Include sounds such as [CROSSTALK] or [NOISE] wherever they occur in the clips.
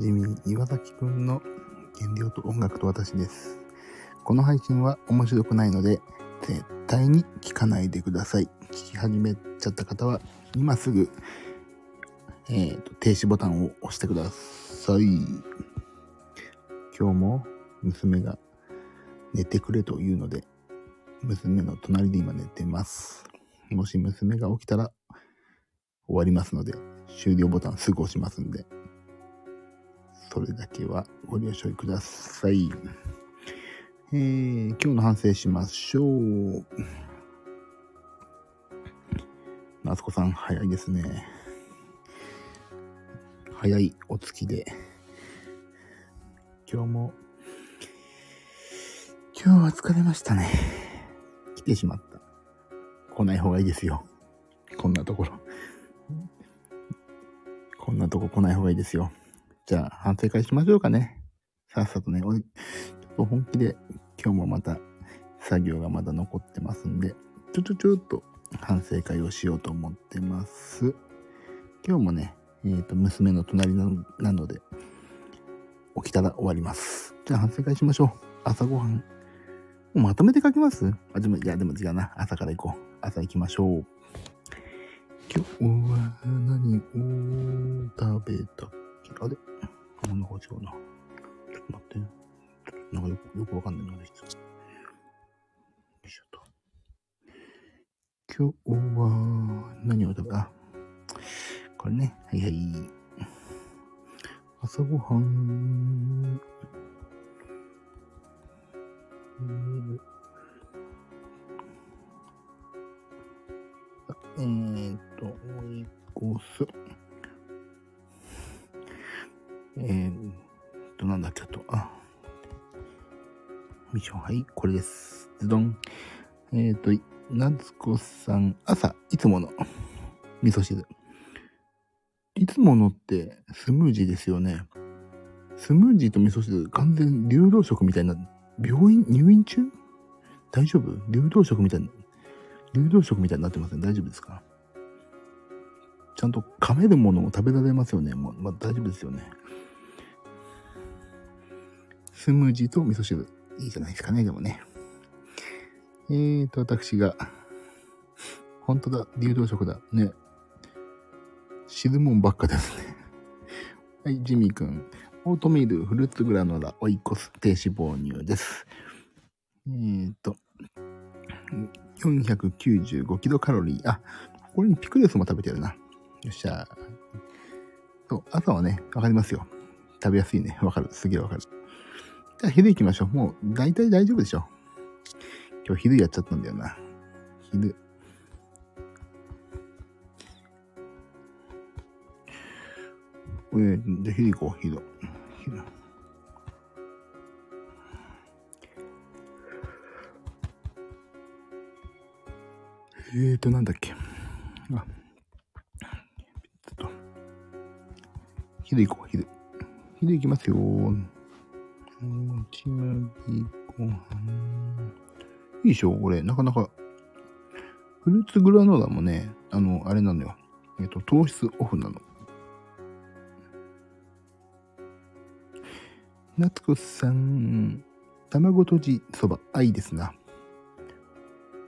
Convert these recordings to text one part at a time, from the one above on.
ジミー岩崎くんの原料と音楽と私です。この配信は面白くないので、絶対に聞かないでください。聞き始めちゃった方は、今すぐ、えーと、停止ボタンを押してください。今日も娘が寝てくれというので、娘の隣で今寝てます。もし娘が起きたら終わりますので、終了ボタンすぐ押しますんで、それだけはご了承ください。えー、今日の反省しましょう。夏子さん、早いですね。早いお月で。今日も、今日は疲れましたね。来てしまった。来ない方がいいですよ。こんなところ。こんなとこ来ない方がいいですよ。じゃあ、反省会しましょうかね。さっさとね、おい、ちょっと本気で、今日もまた、作業がまだ残ってますんで、ちょちょちょっと反省会をしようと思ってます。今日もね、えっ、と、娘の隣ななので、起きたら終わります。じゃあ反省会しましょう。朝ごはん。まとめて書きます？あ、でも、いや、でも違うな。朝から行こう。朝行きましょう。今日は何を食べた？あれあ、なんか違うな。ちょっと待って。ちょっとなんかよくよくわかんないのができた。よいしょと。今日は何を食べ、あ、これね。はいはい。朝ごはん。えーえーっと、追い越す。えーっと、なんだっけ、と、あ。ミッション、はい、これです。ズドン。えーっと、夏子さん、朝、いつもの味噌汁。いつものってスムージーですよね。スムージーと味噌汁、完全流動食みたいな、病院、入院中？大丈夫？流動食みたいな。流動食みたいになってますね。大丈夫ですか？ちゃんと噛めるものも食べられますよね。もう、まあ、大丈夫ですよね。スムージーと味噌汁。いいじゃないですかね、でもね。えーと、私が、本当だ、流動食だ。ね。汁もんばっかですね。はい、ジミーくん。オートミール、フルーツグラノーラ、オイコス、低脂肪乳です。えーと、495キロカロリー。あ、これにピクルスも食べてるな。よっしゃ。そう、朝はね、わかりますよ。食べやすいね。わかる。すげえわかる。じゃあ昼行きましょう。もう、大体大丈夫でしょ。今日昼やっちゃったんだよな。昼。えー、じゃあ昼行こう、昼。昼。えーと、なんだっけ。あ、ちょっと。昼行こう、昼。昼行きますよ。もち麦ご飯。いいでしょこれ、なかなか。フルーツグラノーラもね、あの、あれなのよ。えっ、と、糖質オフなの。夏子さん、卵とじそば、あ、いいですな。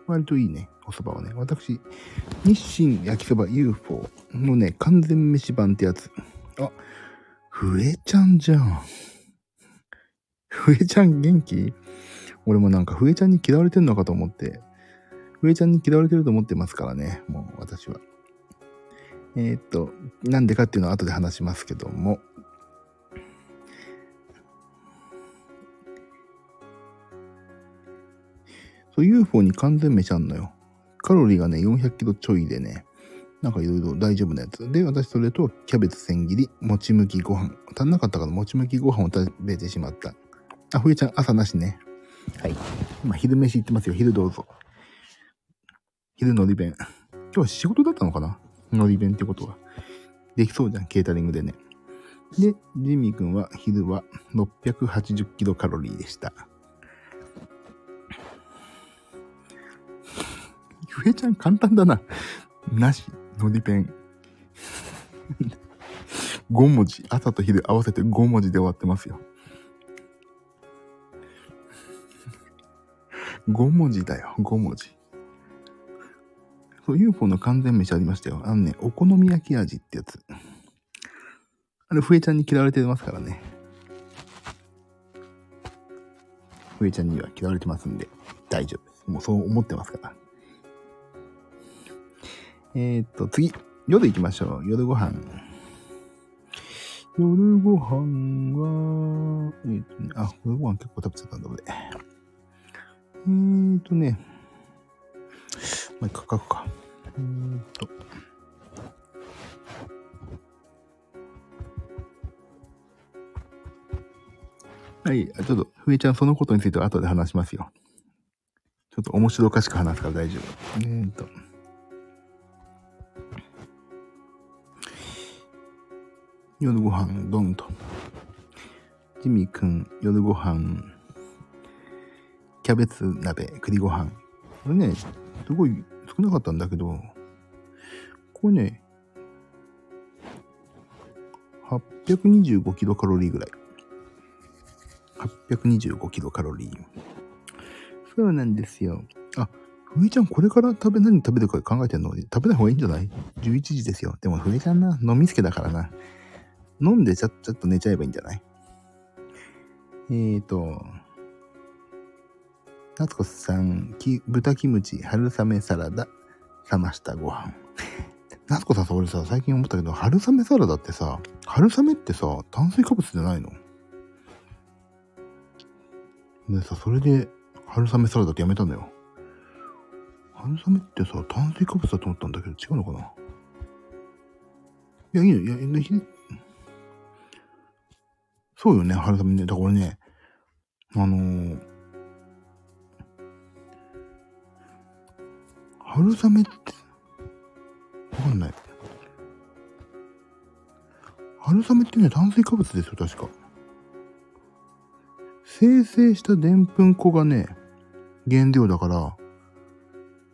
割といいね、お蕎麦はね。私、日清焼きそば UFO のね、完全飯版ってやつ。あ、ふえちゃんじゃん。ふえちゃん元気？俺もなんかふえちゃんに嫌われてんのかと思って、ふえちゃんに嫌われてると思ってますからね、もう私は。えー、っと、なんでかっていうのは後で話しますけども。そう、UFO に完全飯あんのよ。カロリーがね、400キロちょいでね、なんかいろいろ大丈夫なやつ。で、私それとキャベツ千切り、もち麦ご飯。足んなかったからもち麦ご飯を食べてしまった。あ、ふえちゃん朝なしね。はい。今昼飯行ってますよ。昼どうぞ。昼のり弁。今日は仕事だったのかな？のり弁ってことは。できそうじゃん、ケータリングでね。で、ジミー君は昼は680キロカロリーでした。ふえちゃん簡単だな。なし、のり弁。5文字。朝と昼合わせて5文字で終わってますよ。5文字だよ、5文字。そう、UFO の完全飯ありましたよ。あのね、お好み焼き味ってやつ。あれ、ふえちゃんに嫌われてますからね。ふえちゃんには嫌われてますんで、大丈夫です。もうそう思ってますから。えー、っと、次。夜行きましょう。夜ご飯。夜ご飯は、えー、っとね、あ、夜ご飯結構食べちゃったんだ、俺。えーっとね、まあ、書くか。えーっと。はい、ちょっと、ふえちゃんそのことについては後で話しますよ。ちょっと面白おかしく話すから大丈夫。えーっと。夜ご飯、ドンと。ジミーくん、夜ご飯、キャベツ鍋、栗ご飯。これね、すごい少なかったんだけど、これね、825キロカロリーぐらい。825キロカロリー。そうなんですよ。あ、ふえちゃんこれから食べ、何食べるか考えてんの？食べない方がいいんじゃない ?11 時ですよ。でもふえちゃんな、飲みつけだからな。飲んでちゃ、ちょっと寝ちゃえばいいんじゃない？えーと、夏子さん、き豚キムチ、春雨サラダ、冷ましたご飯。[LAUGHS] 夏子さんさ、俺さ、最近思ったけど、春雨サラダってさ、春雨ってさ、炭水化物じゃないの？でさ、それで、春雨サラダってやめたんだよ。春雨ってさ、炭水化物だと思ったんだけど、違うのかな？いや、いいの、いや、いやそうよね、春雨ね。だから俺ね、あのー、春雨って、わかんない。春雨ってね、炭水化物ですよ、確か。生成したでんぷん粉がね、原料だから、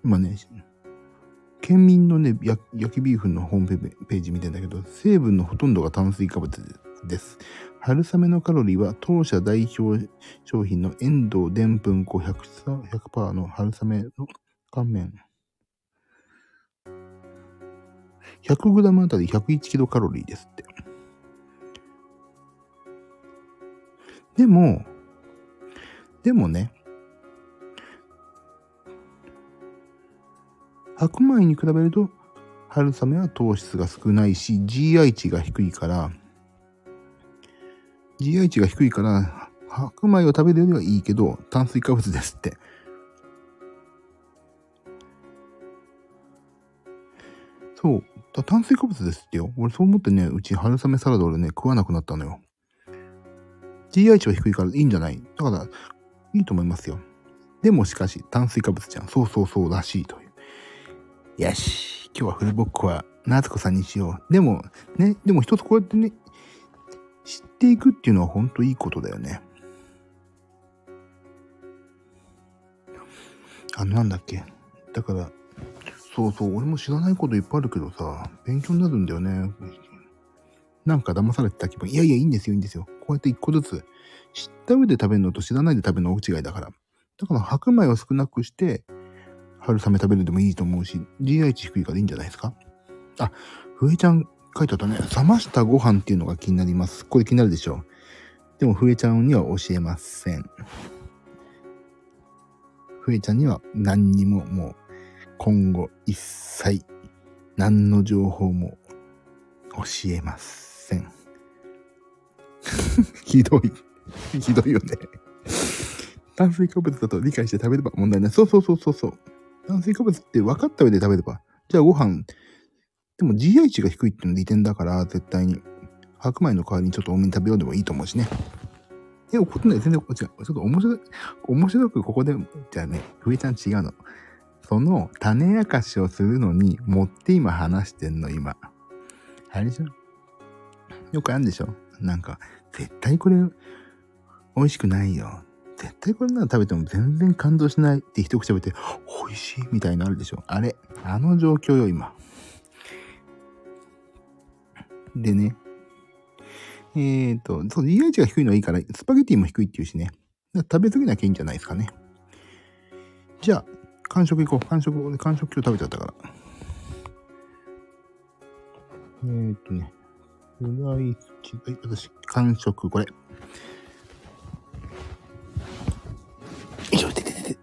今ね、県民のね、焼きビーフンのホームページ見てんだけど、成分のほとんどが炭水化物です。春雨のカロリーは当社代表商品の遠藤でんぷん粉 100%, の春雨の乾麺。100g あたり101キロカロリーですって。でも、でもね、白米に比べると春雨は糖質が少ないし GI 値が低いから GI 値が低いから白米を食べるよりはいいけど炭水化物ですってそうだ炭水化物ですってよ。俺そう思ってねうち春雨サラダ俺ね食わなくなったのよ。GI 値は低いからいいんじゃない？だからいいと思いますよ。でもしかし炭水化物じゃん。そうそうそうらしいという。よし。今日はフルボッコは夏子さんにしよう。でもねでも一つこうやってね知っていくっていうのは本当いいことだよね。あの、なんだっけ？だから、そうそう、俺も知らないこといっぱいあるけどさ、勉強になるんだよね。なんか騙されてた気分。いやいや、いいんですよ、いいんですよ。こうやって一個ずつ、知った上で食べるのと知らないで食べるの大違いだから。だから白米を少なくして、春雨食べるでもいいと思うし、GI 値低いからいいんじゃないですか？あ、ふえちゃん書いてあったね。冷ましたご飯っていうのが気になります。これ気になるでしょう。でも、ふえちゃんには教えません。ふえちゃんには何にももう、今後一切、何の情報も教えません。[LAUGHS] ひどい。ひどいよね。炭水化物だと理解して食べれば問題ない。そうそうそうそうそう。炭水化物って分かった上で食べれば。じゃあご飯、でも GI 値が低いっていうの利点だから、絶対に。白米の代わりにちょっと多めに食べようでもいいと思うしね。え、怒ってない。全然、違う。ちょっと面白い、面白くここで、じゃあね、ふえちゃん違うの。その種明かしをするのに持って今話してんの、今。あれでしょ？よくあるんでしょ？なんか、絶対これ、美味しくないよ。絶対これなら食べても全然感動しないって一口食べて、美味しいみたいなあるでしょ？あれ、あの状況よ、今。でね、えっ、と、そう、DH が低いのはいいから、スパゲティも低いっていうしね。食べ過ぎなきゃいいんじゃないですかね。じゃあ、完食いこう。完食、完食今日食べちゃったから。えっ、とね、フライチはい、私、完食、これ。よいしょ、てててて。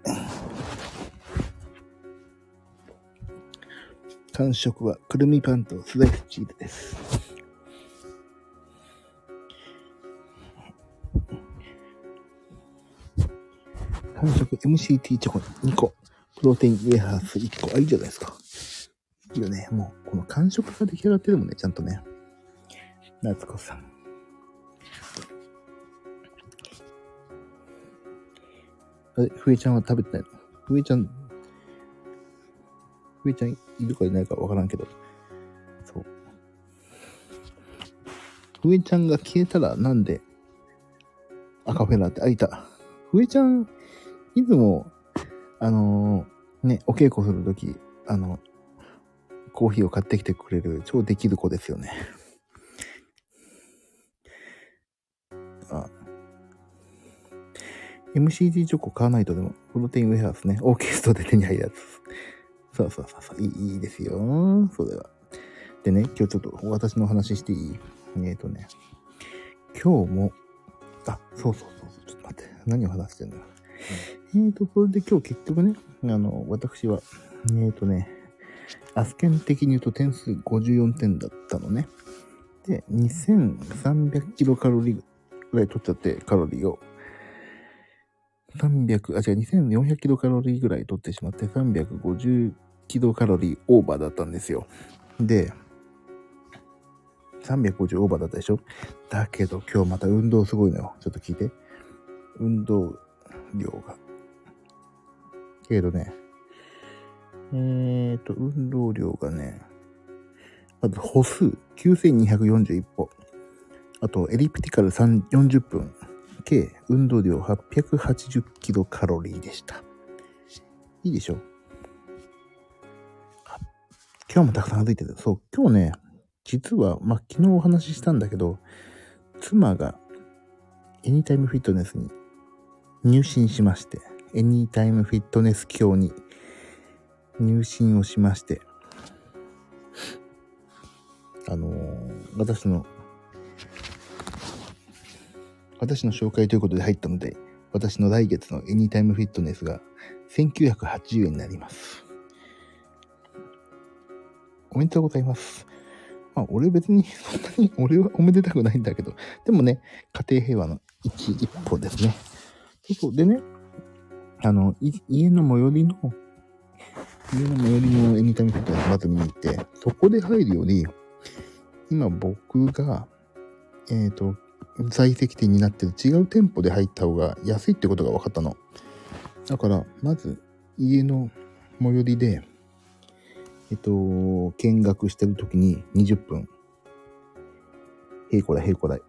完食は、くるみパンとスライスチーズです。完食 MCT チョコ2個。プロテインウェハース1個。あ、いいじゃないですか。いいよね。もう、この完食が出来上がってるもんね、ちゃんとね。夏子さん。あれ、ふえちゃんは食べてない？のふえちゃん、ふえちゃんいるかいないかわからんけど。そう。ふえちゃんが消えたらなんで赤フェラって開いた？ふえちゃん、いつも、あのー、ね、お稽古するとき、あの、コーヒーを買ってきてくれる超できる子ですよね。[LAUGHS] あ MCT チョコ買わないとでも、プロテインウェハースね、オーケストで手に入るやつ。そうそうそうそう、いいいいですよ。それは。でね、今日ちょっと私の話していい？えっ、ー、とね、今日も、あ、そうそうそう、ちょっと待って、何を話してんだ？えーと、それで今日結局ね、あの、私は、えーとね、アスケン的に言うと点数54点だったのね。で、2300キロカロリーぐらい取っちゃって、カロリーを。300、あ、違う、2400キロカロリーぐらい取ってしまって、350キロカロリーオーバーだったんですよ。で、350オーバーだったでしょ？だけど今日また運動すごいのよ。ちょっと聞いて。運動量が。けどね、えーと、運動量がね、まず歩数9241歩。あと、エリプティカル40分。計、運動量880キロカロリーでした。いいでしょ？今日もたくさん歩いてた。そう、今日ね、実は、まあ、昨日お話ししたんだけど、妻がエニタイムフィットネスに入信しまして、エニータイムフィットネス教に入信をしまして、あのー、私の、私の紹介ということで入ったので、私の来月のエニータイムフィットネスが1980円になります。おめでとうございます。まあ、俺別にそんなに俺はおめでたくないんだけど、でもね、家庭平和の一一歩ですね。そうそう。でね、あの、家の最寄りの、家の最寄りのエニタイムフィットネスまず見に行って、そこで入るより、今僕が、えっ、ー、と、在籍店になってる違う店舗で入った方が安いってことが分かったの。だから、まず、家の最寄りで、えっと、見学してる時に20分、へいこらへいこら、エ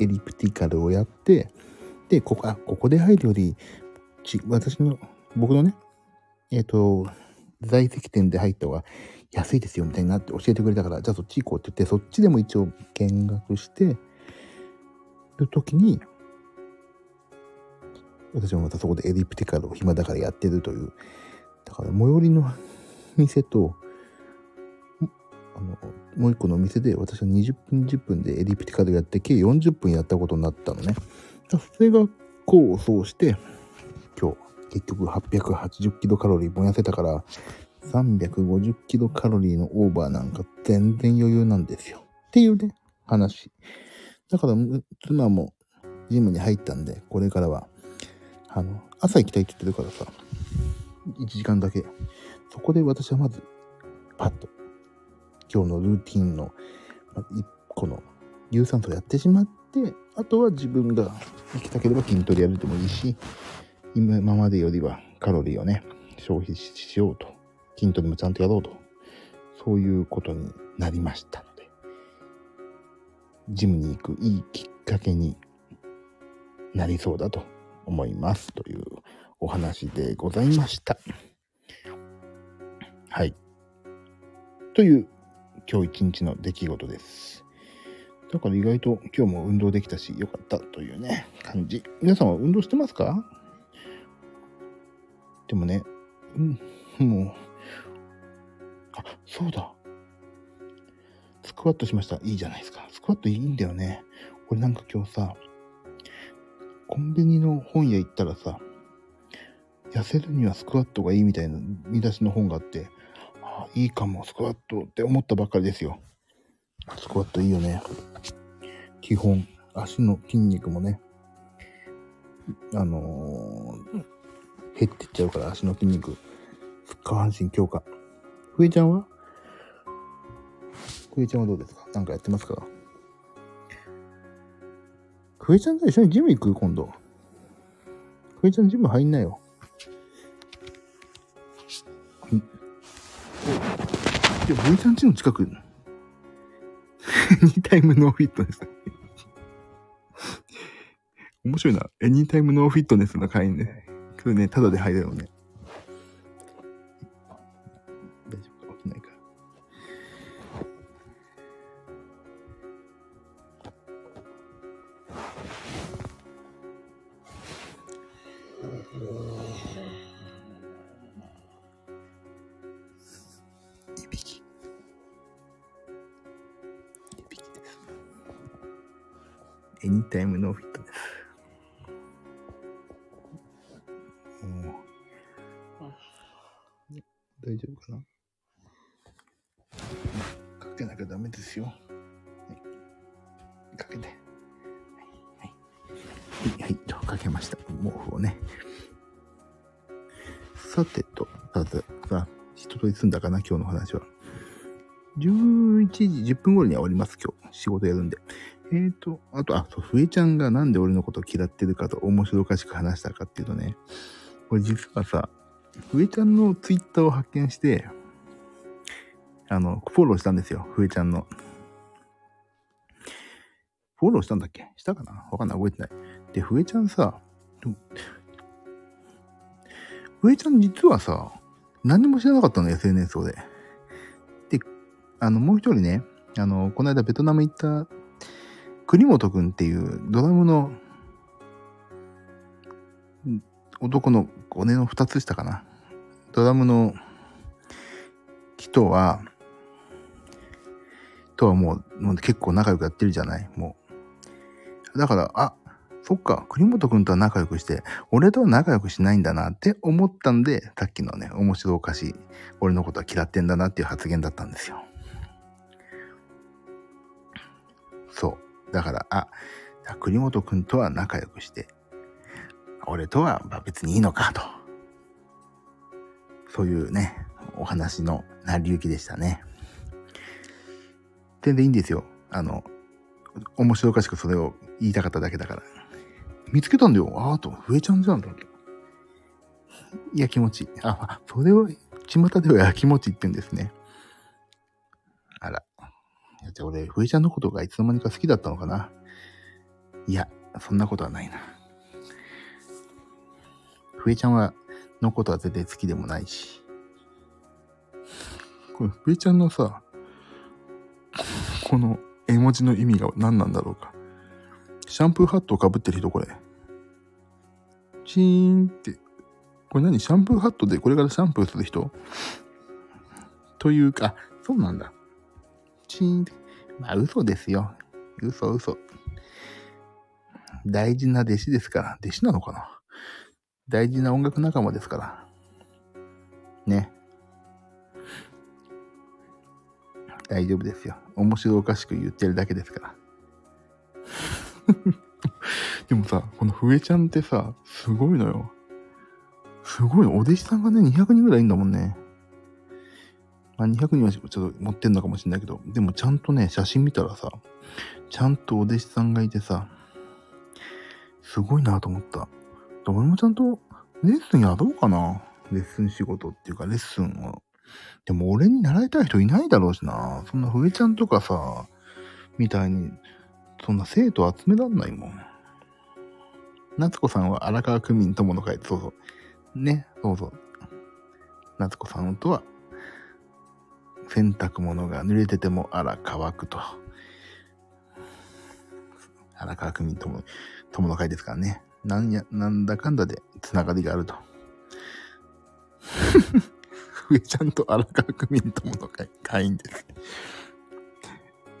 リプティカルをやって、で、ここ、あ、ここで入るより、ち、私の、僕のね、えっ、ー、と、在籍店で入った方が安いですよみたいになって教えてくれたから、じゃあそっち行こうって言って、そっちでも一応見学してる時に、私もまたそこでエリプティカルを暇だからやってるという。だから最寄りの店と、あの、もう一個のお店で私は20分10分でエリプティカルやって計40分やったことになったのね。それが功を奏して、結局880キロカロリー燃やせたから、350キロカロリーのオーバーなんか全然余裕なんですよ。っていうね、話。だから、妻もジムに入ったんで、これからは、あの、朝行きたいって言ってるからさ、1時間だけ。そこで私はまず、パッと、今日のルーティンの、1個の有酸素やってしまって、あとは自分が行きたければ筋トレやるでもいいし、今までよりはカロリーをね、消費しようと。筋トレもちゃんとやろうと。そういうことになりましたので、ジムに行くいいきっかけになりそうだと思いますというお話でございました。はい。という今日一日の出来事です。だから意外と今日も運動できたし、よかったというね、感じ。皆さんは運動してますか？でもね、うん、もう、あ、そうだ。スクワットしました。いいじゃないですか。スクワットいいんだよね。これなんか今日さ、コンビニの本屋行ったらさ、痩せるにはスクワットがいいみたいな見出しの本があって、あいいかも、スクワットって思ったばっかりですよ。スクワットいいよね。基本、足の筋肉もね、あのー、減ってっちゃうから足の筋肉、下半身強化。ふえちゃんは？ふえちゃんはどうですか？なんかやってますか？ふえちゃんと一緒にジム行く？今度。ふえちゃんジム入んなよ。でも、ふえちゃんちの近く、エニタイムノーフィットネス。面白いな。エニタイムノーフィットネスの会員ね。それね、ただで入れるのね。大丈夫か起きないか。いびき。いびきです。エニタイムノーフィット大丈夫かな？かけなきゃダメですよ。はい、かけて。はい、はい。はい、と、かけました。毛布をね。さてと、さて、さあ、一通り済んだかな、今日の話は。11時10分頃には終わります、今日。仕事やるんで。えーと、あと、あ、そう、ふえちゃんがなんで俺のこと嫌ってるかと面白おかしく話したかっていうとね、これ実はさ、ふえちゃんのツイッターを発見して、あの、フォローしたんですよ、ふえちゃんの。フォローしたんだっけ？したかな？わかんない、覚えてない。で、ふえちゃんさ、ふえちゃん実はさ、何も知らなかったの、SNS で。で、あの、もう一人ね、あの、この間ベトナム行った栗本くんっていうドラムの男の5年の2つ下かな。ドラムの人は、とはもうもう結構仲良くやってるじゃない？もう。だから、あ、そっか、栗本くんとは仲良くして、俺とは仲良くしないんだなって思ったんで、さっきのね、面白おかしい、俺のことは嫌ってんだなっていう発言だったんですよ。そう。だから、あ、栗本くんとは仲良くして、俺とは別にいいのかと。そういうね、お話の成り行きでしたね。全然いいんですよ。あの、面白おかしくそれを言いたかっただけだから。見つけたんだよ。ああと、増えちゃんじゃんと。やきもち。あ、それを、巷ではやきもちってんですね。あら。いやじゃあ俺、ふえちゃんのことがいつの間にか好きだったのかないや、そんなことはないな。ふえちゃんは、のことは絶対好きでもないし。これ、ふえちゃんのさ、この絵文字の意味が何なんだろうか。シャンプーハットをかぶってる人、これ。チーンって。これ何？シャンプーハットでこれからシャンプーする人？というか、そうなんだ。チーンって。まあ、嘘ですよ。嘘嘘。大事な弟子ですから。弟子なのかな？大事な音楽仲間ですから。ね。大丈夫ですよ。面白おかしく言ってるだけですから。[LAUGHS] でもさ、このふえちゃんってさ、すごいのよ。すごい。お弟子さんがね、200人ぐらいいんだもんね。まあ、200人はちょっと持ってんのかもしれないけど、でもちゃんとね、写真見たらさ、ちゃんとお弟子さんがいてさ、すごいなと思った。俺もちゃんとレッスンやろうかな。レッスン仕事っていうか、レッスンを。でも俺に習いたい人いないだろうしな。そんなふえちゃんとかさ、みたいに、そんな生徒集めらんないもん。夏子さんは荒川区民友の会、そうそう。ね、そうそう。夏子さんとは、洗濯物が濡れててもあら乾くと。荒川区民友、友の会ですからね。なんや、なんだかんだでつながりがあると。[LAUGHS] ふえちゃんと荒川区民友の会、会員です。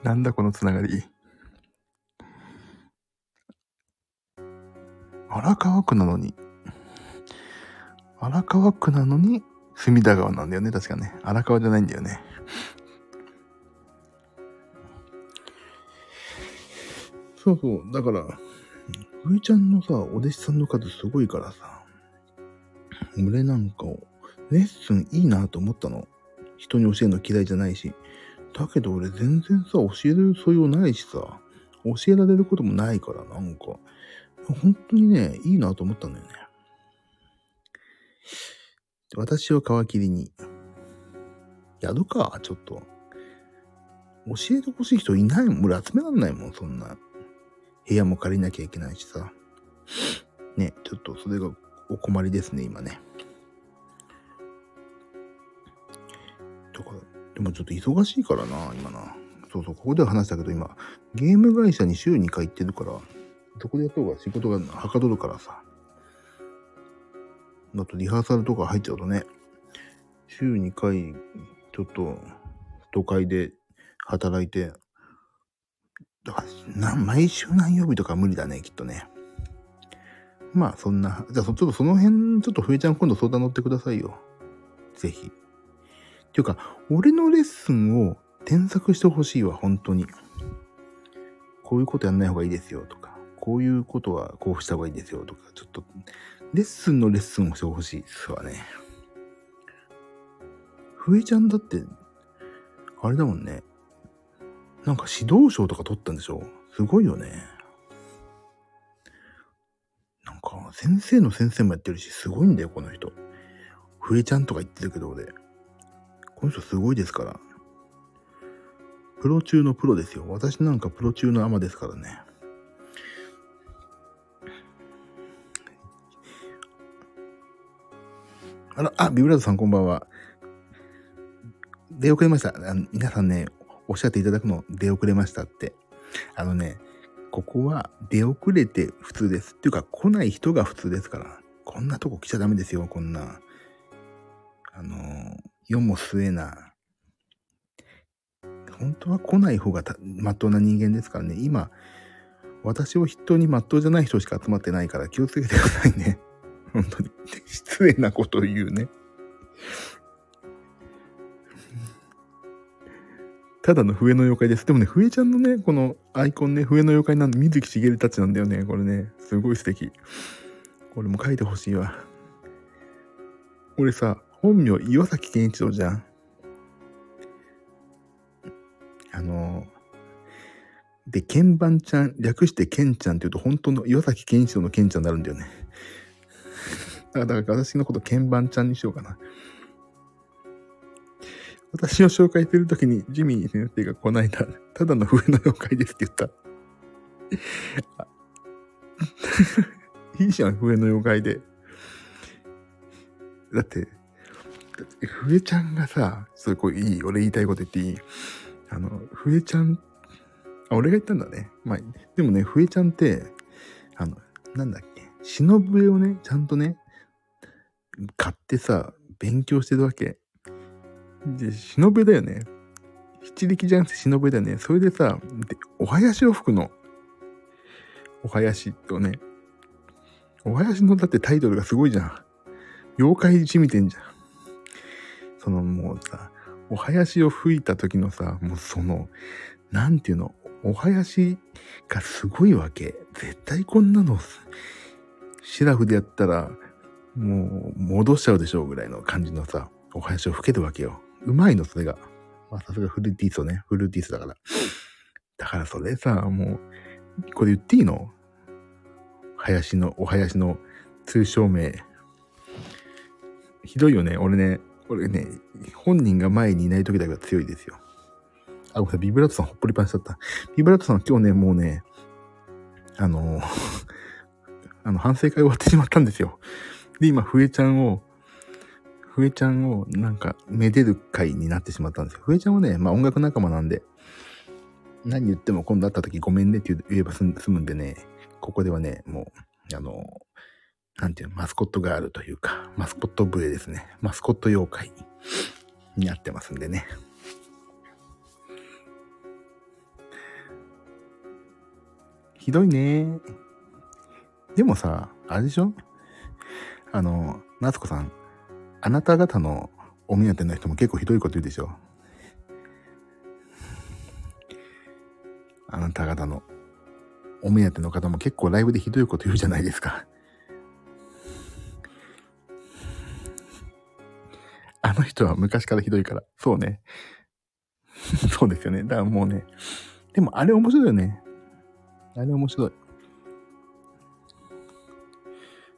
なんだこのつながり。荒川区なのに、荒川区なのに、隅田川なんだよね、確かね。荒川じゃないんだよね。そうそう。だから、ふえちゃんのさ、お弟子さんの数すごいからさ、俺なんかを、レッスンいいなと思ったの。人に教えるの嫌いじゃないし。だけど俺全然さ、教える素養ないしさ、教えられることもないから、なんか、本当にね、いいなと思ったんだよね。私を皮切りに、やるか、ちょっと。教えてほしい人いないもん。俺集めらんないもん、そんな。部屋も借りなきゃいけないしさ。ね、ちょっとそれがお困りですね、今ね。とか、でもちょっと忙しいからな、今な。そうそう、ここでは話したけど、今、ゲーム会社に週2回行ってるから、そこでやった方が仕事がはかどるからさ。だとリハーサルとか入っちゃうとね、週2回、ちょっと、都会で働いて、だからな、毎週何曜日とか無理だね、きっとね。まあ、そんな、じゃあ、ちょっとその辺、ちょっとふえちゃん今度相談乗ってくださいよ。ぜひ。っていうか、俺のレッスンを添削してほしいわ、本当に。こういうことやんない方がいいですよ、とか。こういうことはこうした方がいいですよ、とか。ちょっと、レッスンのレッスンをしてほしいですわね。ふえちゃんだって、あれだもんね。なんか指導賞とか取ったんでしょすごいよね。なんか、先生の先生もやってるし、すごいんだよ、この人。ふえちゃんとか言ってるけど、俺。この人すごいですから。プロ中のプロですよ。私なんかプロ中のアマですからね。あら、あ、ビブラードさんこんばんは。出遅れました。あ皆さんね、おっしゃっていただくの出遅れましたって。あのね、ここは出遅れて普通です。っていうか来ない人が普通ですから。こんなとこ来ちゃダメですよ、こんな。あの、世も末な。本当は来ない方がまっとうな人間ですからね。今、私を筆頭にまっとうじゃない人しか集まってないから気をつけてくださいね。本当に。失礼なことを言うね。ただの笛の妖怪です。でもね、笛ちゃんのね、このアイコンね、笛の妖怪なんで、水木しげるたちなんだよね。これね、すごい素敵。これも書いてほしいわ。俺さ、本名岩崎健一郎じゃん。あの、で、鍵盤ちゃん、略してケンちゃんって言うと、本当の岩崎健一郎のケンちゃんになるんだよね。[LAUGHS] だから私のこと鍵盤ちゃんにしようかな。私を紹介するときに、ジミー先生がこないだ、ただの笛の妖怪ですって言った。いいじゃん、笛の妖怪で。だって、って笛ちゃんがさ、それこういい、俺言いたいこと言っていい？あの、笛ちゃん、あ、俺が言ったんだね。まあ、でもね、笛ちゃんって、あの、なんだっけ、忍笛をね、ちゃんとね、買ってさ、勉強してるわけ。で、忍笛だよね。七力じゃなくて忍笛だよね。それでさ、でお囃子を吹くの。お囃子とね。お囃子のだってタイトルがすごいじゃん。妖怪じみてんじゃん。そのもうさ、お囃子を吹いた時のさ、もうその、なんていうの、お囃子がすごいわけ。絶対こんなの、シラフでやったら、もう戻しちゃうでしょうぐらいの感じのさ、お囃子を吹けるわけよ。うまいの、それが。まあさすがフルーティースをね、フルーティースだから。だからそれさ、もう、これ言っていいの？林の、お囃子の通称名。ひどいよね。俺ね、俺ね、本人が前にいない時だけは強いですよ。あ、ごめんなさい、ビブラートさんほっぽりパンしちゃった。ビブラートさん今日ね、もうね、あの、[LAUGHS] あの、反省会終わってしまったんですよ。で、今、笛ちゃんを、笛ちゃんをなんか、めでる会になってしまったんですよ。笛ちゃんはね、まあ音楽仲間なんで、何言っても今度会った時ごめんねって言えば済むんでね、ここではね、もう、あの、なんていうの、マスコットガールというか、マスコット笛ですね。マスコット妖怪になってますんでね。ひどいね。でもさ、あれでしょ？あの、夏子さん、あなた方のお目当ての人も結構ひどいこと言うでしょあなた方のお目当ての方も結構ライブでひどいこと言うじゃないですか。あの人は昔からひどいから。そうね。[LAUGHS] そうですよね。だからもうね。でもあれ面白いよね。あれ面白い。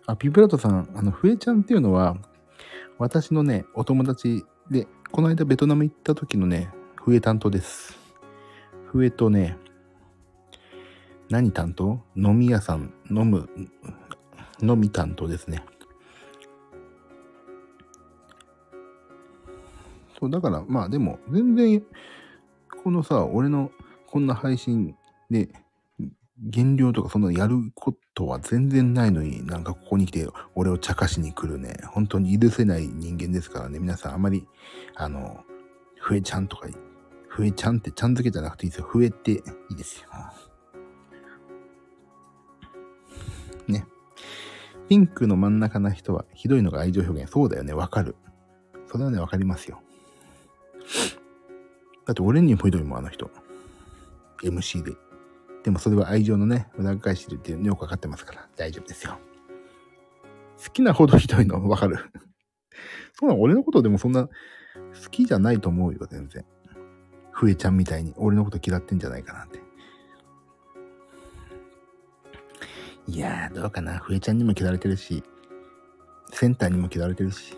あ、ピブラトさん、あの、フエちゃんっていうのは、私のね、お友達で、この間ベトナム行った時のね、フエ担当です。フエとね、何担当？飲み屋さん、飲む、飲み担当ですね。そう、だから、まあでも、全然、このさ、俺のこんな配信で、減量とかそんなやることは全然ないのに、なんかここに来て俺を茶化しに来るね、本当に許せない人間ですからね、皆さんあまり、あの、ふえちゃんとか、ふえちゃんってちゃん付けじゃなくていいですよ。ふえていいですよ。ね。ピンクの真ん中な人はひどいのが愛情表現。そうだよね。わかる。それはね、わかりますよ。だって俺にもひどいもん、あの人。MC で。でもそれは愛情のね、裏返してるっていうのよくわかってますから大丈夫ですよ。好きなほどひどいの？[LAUGHS] わかる。そうなの？俺のことでもそんな好きじゃないと思うよ、全然。ふえちゃんみたいに俺のこと嫌ってんじゃないかなって。いやー、どうかな。ふえちゃんにも嫌われてるし、センターにも嫌われてるし。い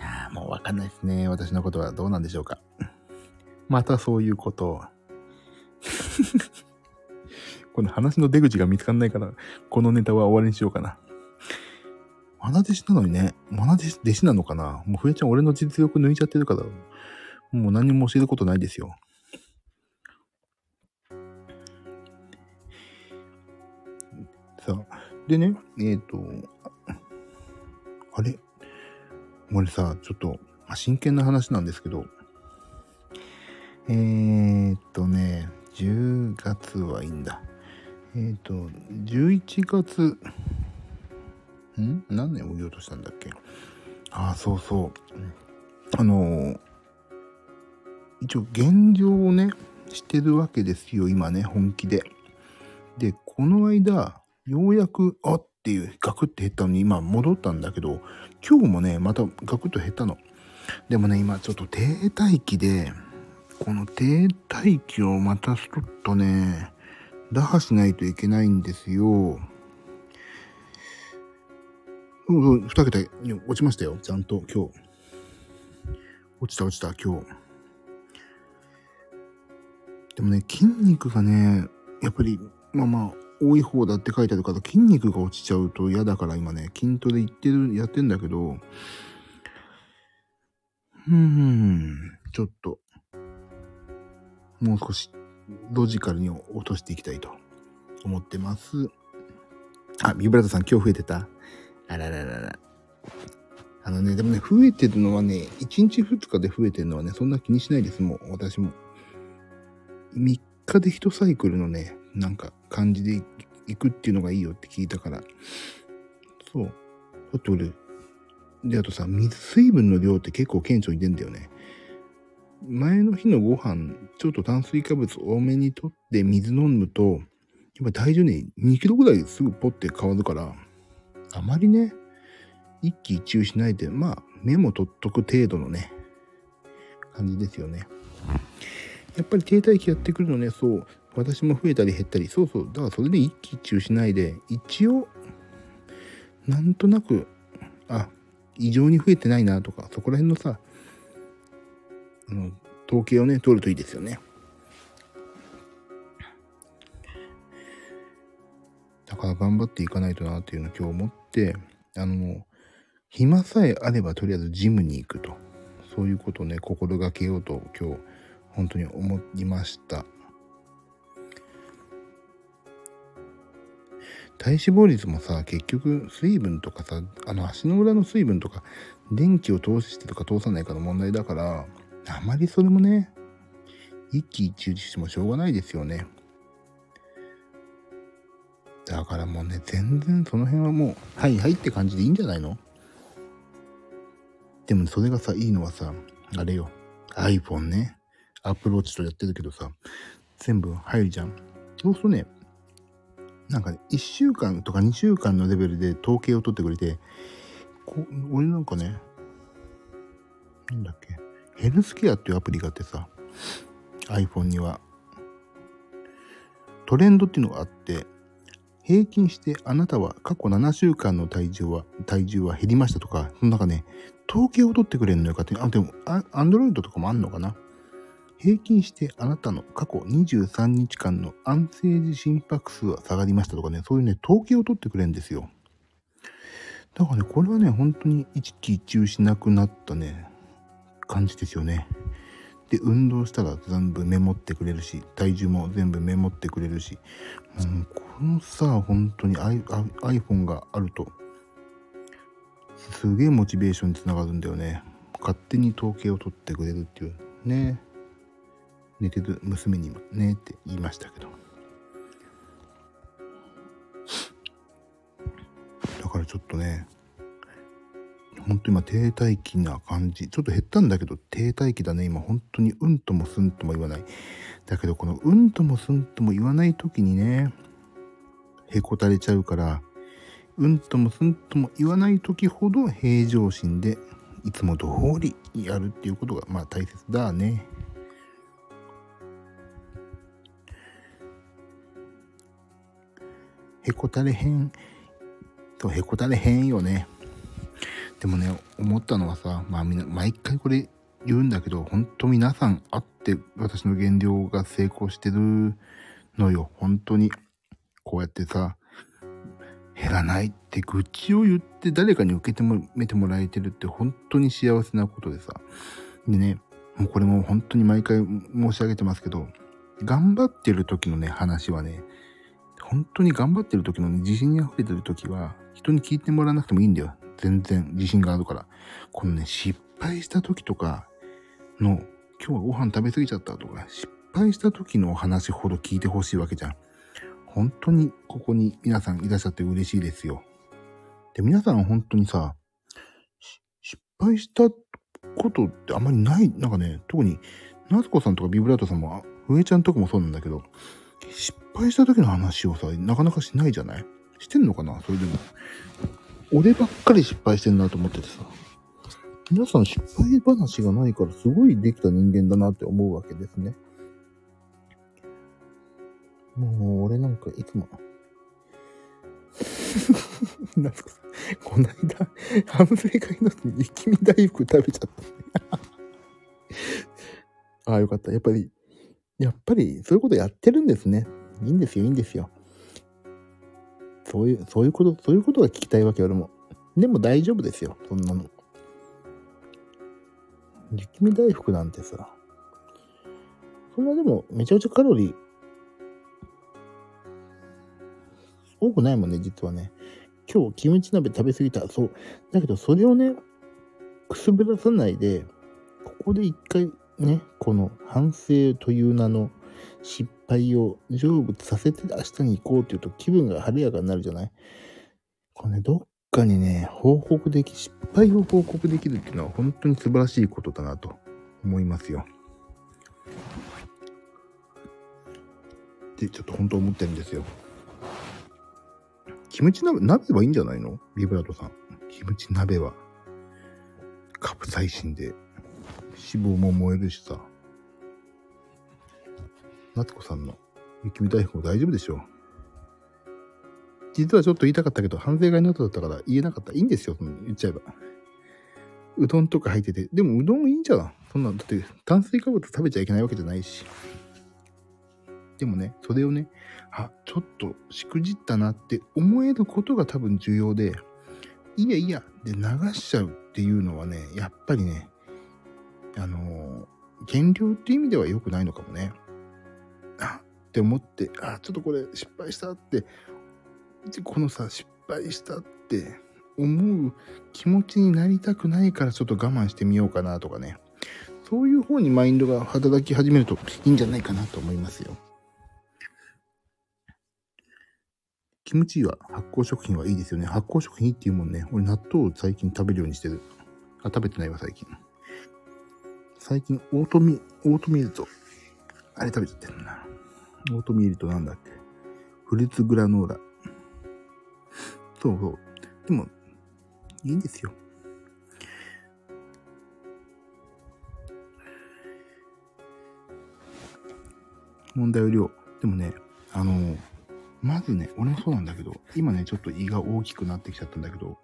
やー、もうわかんないですね。私のことはどうなんでしょうか。またそういうことを。[LAUGHS] この話の出口が見つかんないから、このネタは終わりにしようかな。マナ弟子なのにね、マナ弟子弟子なのかなもうふえちゃん俺の実力抜いちゃってるから、もう何も教えることないですよ。さあ、でね、えっ、ー、と、あれ？俺さ、ちょっと、真剣な話なんですけど、えー、っとね、10月はいいんだ。えー、っと、11月、ん？何年を言おうとしたんだっけ？ああ、そうそう。あの一応現状をね、してるわけですよ、今ね、本気で。で、この間、ようやく、あっていう、ガクって減ったのに、今戻ったんだけど、今日もね、またガクッと減ったの。でもね、今ちょっと停滞期で、この停滞期をまたちょっとね、打破しないといけないんですよ。そうそう、二桁落ちましたよ。ちゃんと今日。落ちた落ちた、今日。でもね、筋肉がね、やっぱり、まあまあ、多い方だって書いてあるから筋肉が落ちちゃうと嫌だから今ね、筋トレ行ってる、やってんだけど、うーん、ちょっと、もう少しロジカルに落としていきたいと思ってます。あ、ビブラーさん今日増えてた？あらららら。あのね、でもね、増えてるのはね、1日2日で増えてるのはね、そんな気にしないです、もう、私も。3日で1サイクルのね、なんか感じでいくっていうのがいいよって聞いたから。そう。だって俺、で、あとさ、水、分の量って結構顕著に出るんだよね。前の日のご飯、ちょっと炭水化物多めにとって水飲むと、やっぱ体重ね、2キロぐらいすぐポッて変わるから、あまりね、一喜一憂しないで、まあ、メモ取っとく程度のね、感じですよね。やっぱり停滞期やってくるのね、そう、私も増えたり減ったり、そうそう、だからそれで一喜一憂しないで、一応、なんとなく、あ、異常に増えてないなとか、そこら辺のさ、あの、統計をね、取るといいですよね。だから頑張っていかないとなっていうのを今日思って、あの、暇さえあればとりあえずジムに行くと。そういうことをね、心がけようと今日本当に思いました。体脂肪率もさ、結局水分とかさ、あの足の裏の水分とか、電気を通してとか通さないかの問題だから、あまりそれもね、一喜一憂してもしょうがないですよね。だからもうね、全然その辺はもう、はいはいって感じでいいんじゃないの？でもそれがさ、いいのはさ、あれよ、iPhone ね、アプローチとやってるけどさ、全部入るじゃん。そうするとね、なんかね、1週間とか2週間のレベルで統計を取ってくれて、こ俺なんかね、なんだっけ、ヘルスケアっていうアプリがあってさ、iPhone には、トレンドっていうのがあって、平均してあなたは過去7週間の体重は、体重は減りましたとか、その中ね、統計を取ってくれるのよかって、あ、でも、アンドロイドとかもあんのかな？平均してあなたの過去23日間の安静時心拍数は下がりましたとかね、そういうね、統計を取ってくれるんですよ。だからね、これはね、本当に一喜一憂しなくなったね、感じですよね。で、運動したら全部メモってくれるし、体重も全部メモってくれるし、もうこのさ、本当に iPhone があると、すげえモチベーションにつながるんだよね。勝手に統計を取ってくれるっていうね。寝てる娘にもねって言いましたけど。だからちょっとね、本当に今停滞期な感じ。ちょっと減ったんだけど停滞期だね。今本当にうんともすんとも言わない。だけどこのうんともすんとも言わない時にね、へこたれちゃうから、うんともすんとも言わない時ほど平常心でいつも通りやるっていうことがまあ大切だね。へこたれへん。そう、へこたれへんよね。でもね、思ったのはさ、まあみんな、毎回これ言うんだけど、ほんと皆さんあって私の減量が成功してるのよ。本当に。こうやってさ、減らないって愚痴を言って誰かに受けても、めてもらえてるって本当に幸せなことでさ。でね、もうこれも本当に毎回申し上げてますけど、頑張ってる時のね、話はね、本当に頑張ってる時のね、自信に溢れてる時は、人に聞いてもらわなくてもいいんだよ。全然自信があるから。このね、失敗した時とかの、今日はご飯食べ過ぎちゃったとか、失敗した時のお話ほど聞いてほしいわけじゃん。本当にここに皆さんいらっしゃって嬉しいですよ。で、皆さん本当にさ、失敗したことってあんまりない、なんかね、特に、夏子さんとかビブラートさんも、上ちゃんとかもそうなんだけど、失敗した時の話をさ、なかなかしないじゃない？してんのかな？それでも。俺ばっかり失敗してんなと思っててさ。皆さん失敗話がないからすごいできた人間だなって思うわけですね。もう俺なんかいつも [LAUGHS] なんかこの間、反省会の時に雪見大福食べちゃった。[LAUGHS] ああ、よかった。やっぱりやっぱりそういうことやってるんですね。いいんですよ、いいんですよ。そういう、そういうこと、そういうことが聞きたいわけ、俺も。でも大丈夫ですよ、そんなの。雪見大福なんてさ、そんなでもめちゃくちゃカロリー多くないもんね、実はね。今日キムチ鍋食べ過ぎた。そう。だけどそれをね、くすぶらさないで、ここで一回ね、この反省という名の失敗を成仏させて明日に行こうっていうと気分が晴れやかになるじゃない？これね、どっかにね、報告でき、失敗を報告できるっていうのは本当に素晴らしいことだなと思いますよ。ってちょっと本当思ってるんですよ。キムチ鍋、鍋はいいんじゃないの？ビブラートさん。キムチ鍋は。カプサイシンで脂肪も燃えるしさ。夏子さんの雪見大福も大丈夫でしょう。実はちょっと言いたかったけど、反省会の後だったから言えなかった。いいんですよ、言っちゃえば。うどんとか入ってて。でもうどんいいんじゃん。そんな、だって炭水化物食べちゃいけないわけじゃないし。でもね、それをね、あ、ちょっとしくじったなって思えることが多分重要で、いやいやで流しちゃうっていうのはね、やっぱりね、あの減量っていう意味では良くないのかもね。あって思って、あ、ちょっとこれ失敗したって、このさ、失敗したって思う気持ちになりたくないからちょっと我慢してみようかなとかね。そういう方にマインドが働き始めるといいんじゃないかなと思いますよ。キムチは発酵食品はいいですよね。発酵食品っていうもんね。俺納豆を最近食べるようにしてる。あ、食べてないわ、最近。最近、オートミ、オートミールと、あれ食べちゃってるな。オートミールとなんだっけ。フルーツグラノーラ。そうそう。でも、いいんですよ。問題は量。でもね、あの、まずね、俺もそうなんだけど、今ね、ちょっと胃が大きくなってきちゃったんだけど、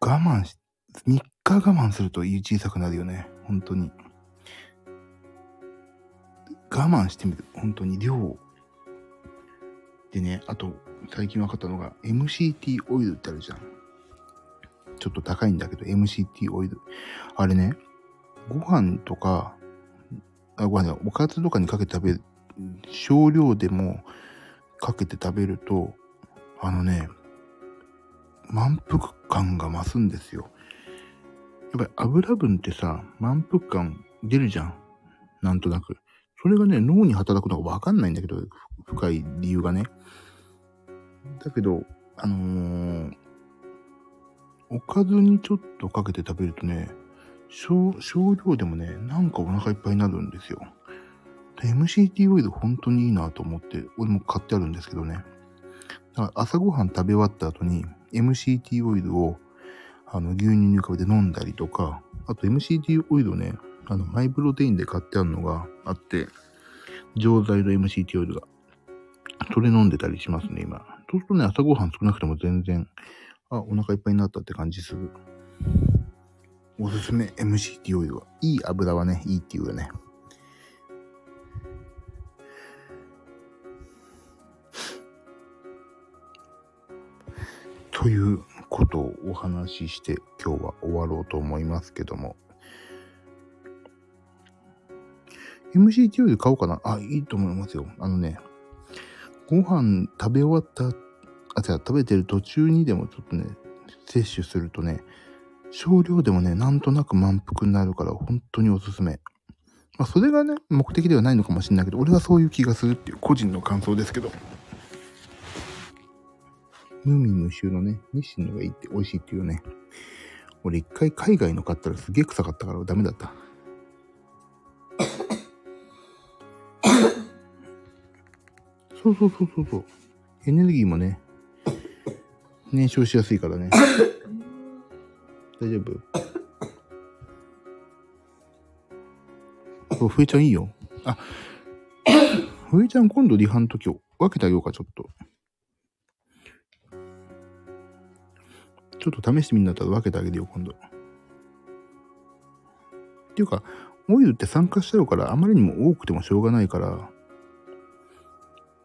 我慢し、3日我慢すると胃小さくなるよね。本当に。我慢してみる。本当に量でね、あと、最近分かったのが、MCT オイルってあるじゃん。ちょっと高いんだけど、MCT オイル。あれね、ご飯とか、あご飯おかずとかにかけて食べる、少量でもかけて食べると、あのね、満腹感が増すんですよ。やっぱり油分ってさ、満腹感出るじゃん。なんとなく。それがね、脳に働くのがわかんないんだけど、深い理由がね。だけど、あのー、おかずにちょっとかけて食べるとね、少量でもね、なんかお腹いっぱいになるんですよ。MCT オイル本当にいいなと思って、俺も買ってあるんですけどね。だから朝ごはん食べ終わった後に MCT オイルをあの牛乳に浮かべて飲んだりとか、あと MCT オイルをね、あのマイプロテインで買ってあるのがあって、錠剤の MCT オイルが。それ飲んでたりしますね、今。そうするとね、朝ごはん少なくても全然、あ、お腹いっぱいになったって感じする。おすすめ MCT オイルは。いい油はね、いいっていうよね。ということをお話しして今日は終わろうと思いますけども。MCT オイル買おうかなあ、いいと思いますよ。あのね、ご飯食べ終わった、あ、じゃ食べてる途中にでもちょっとね、摂取するとね、少量でもね、なんとなく満腹になるから本当におすすめ。まあ、それがね、目的ではないのかもしれないけど、俺はそういう気がするっていう個人の感想ですけど。無味無臭のね、日清のがいいって美味しいっていうね。俺一回海外の買ったらすげえ臭かったからダメだった。そうそうそうそうそう。エネルギーもね、燃焼しやすいからね。[COUGHS] 大丈夫？そう、ふえちゃんいいよ。あ、ふえちゃん今度リハの時を分けてあげようか、ちょっと。ちょっと試してみんだったら分けてあげるよ、今度。っていうか、オイルって酸化しちゃうから、あまりにも多くてもしょうがないから、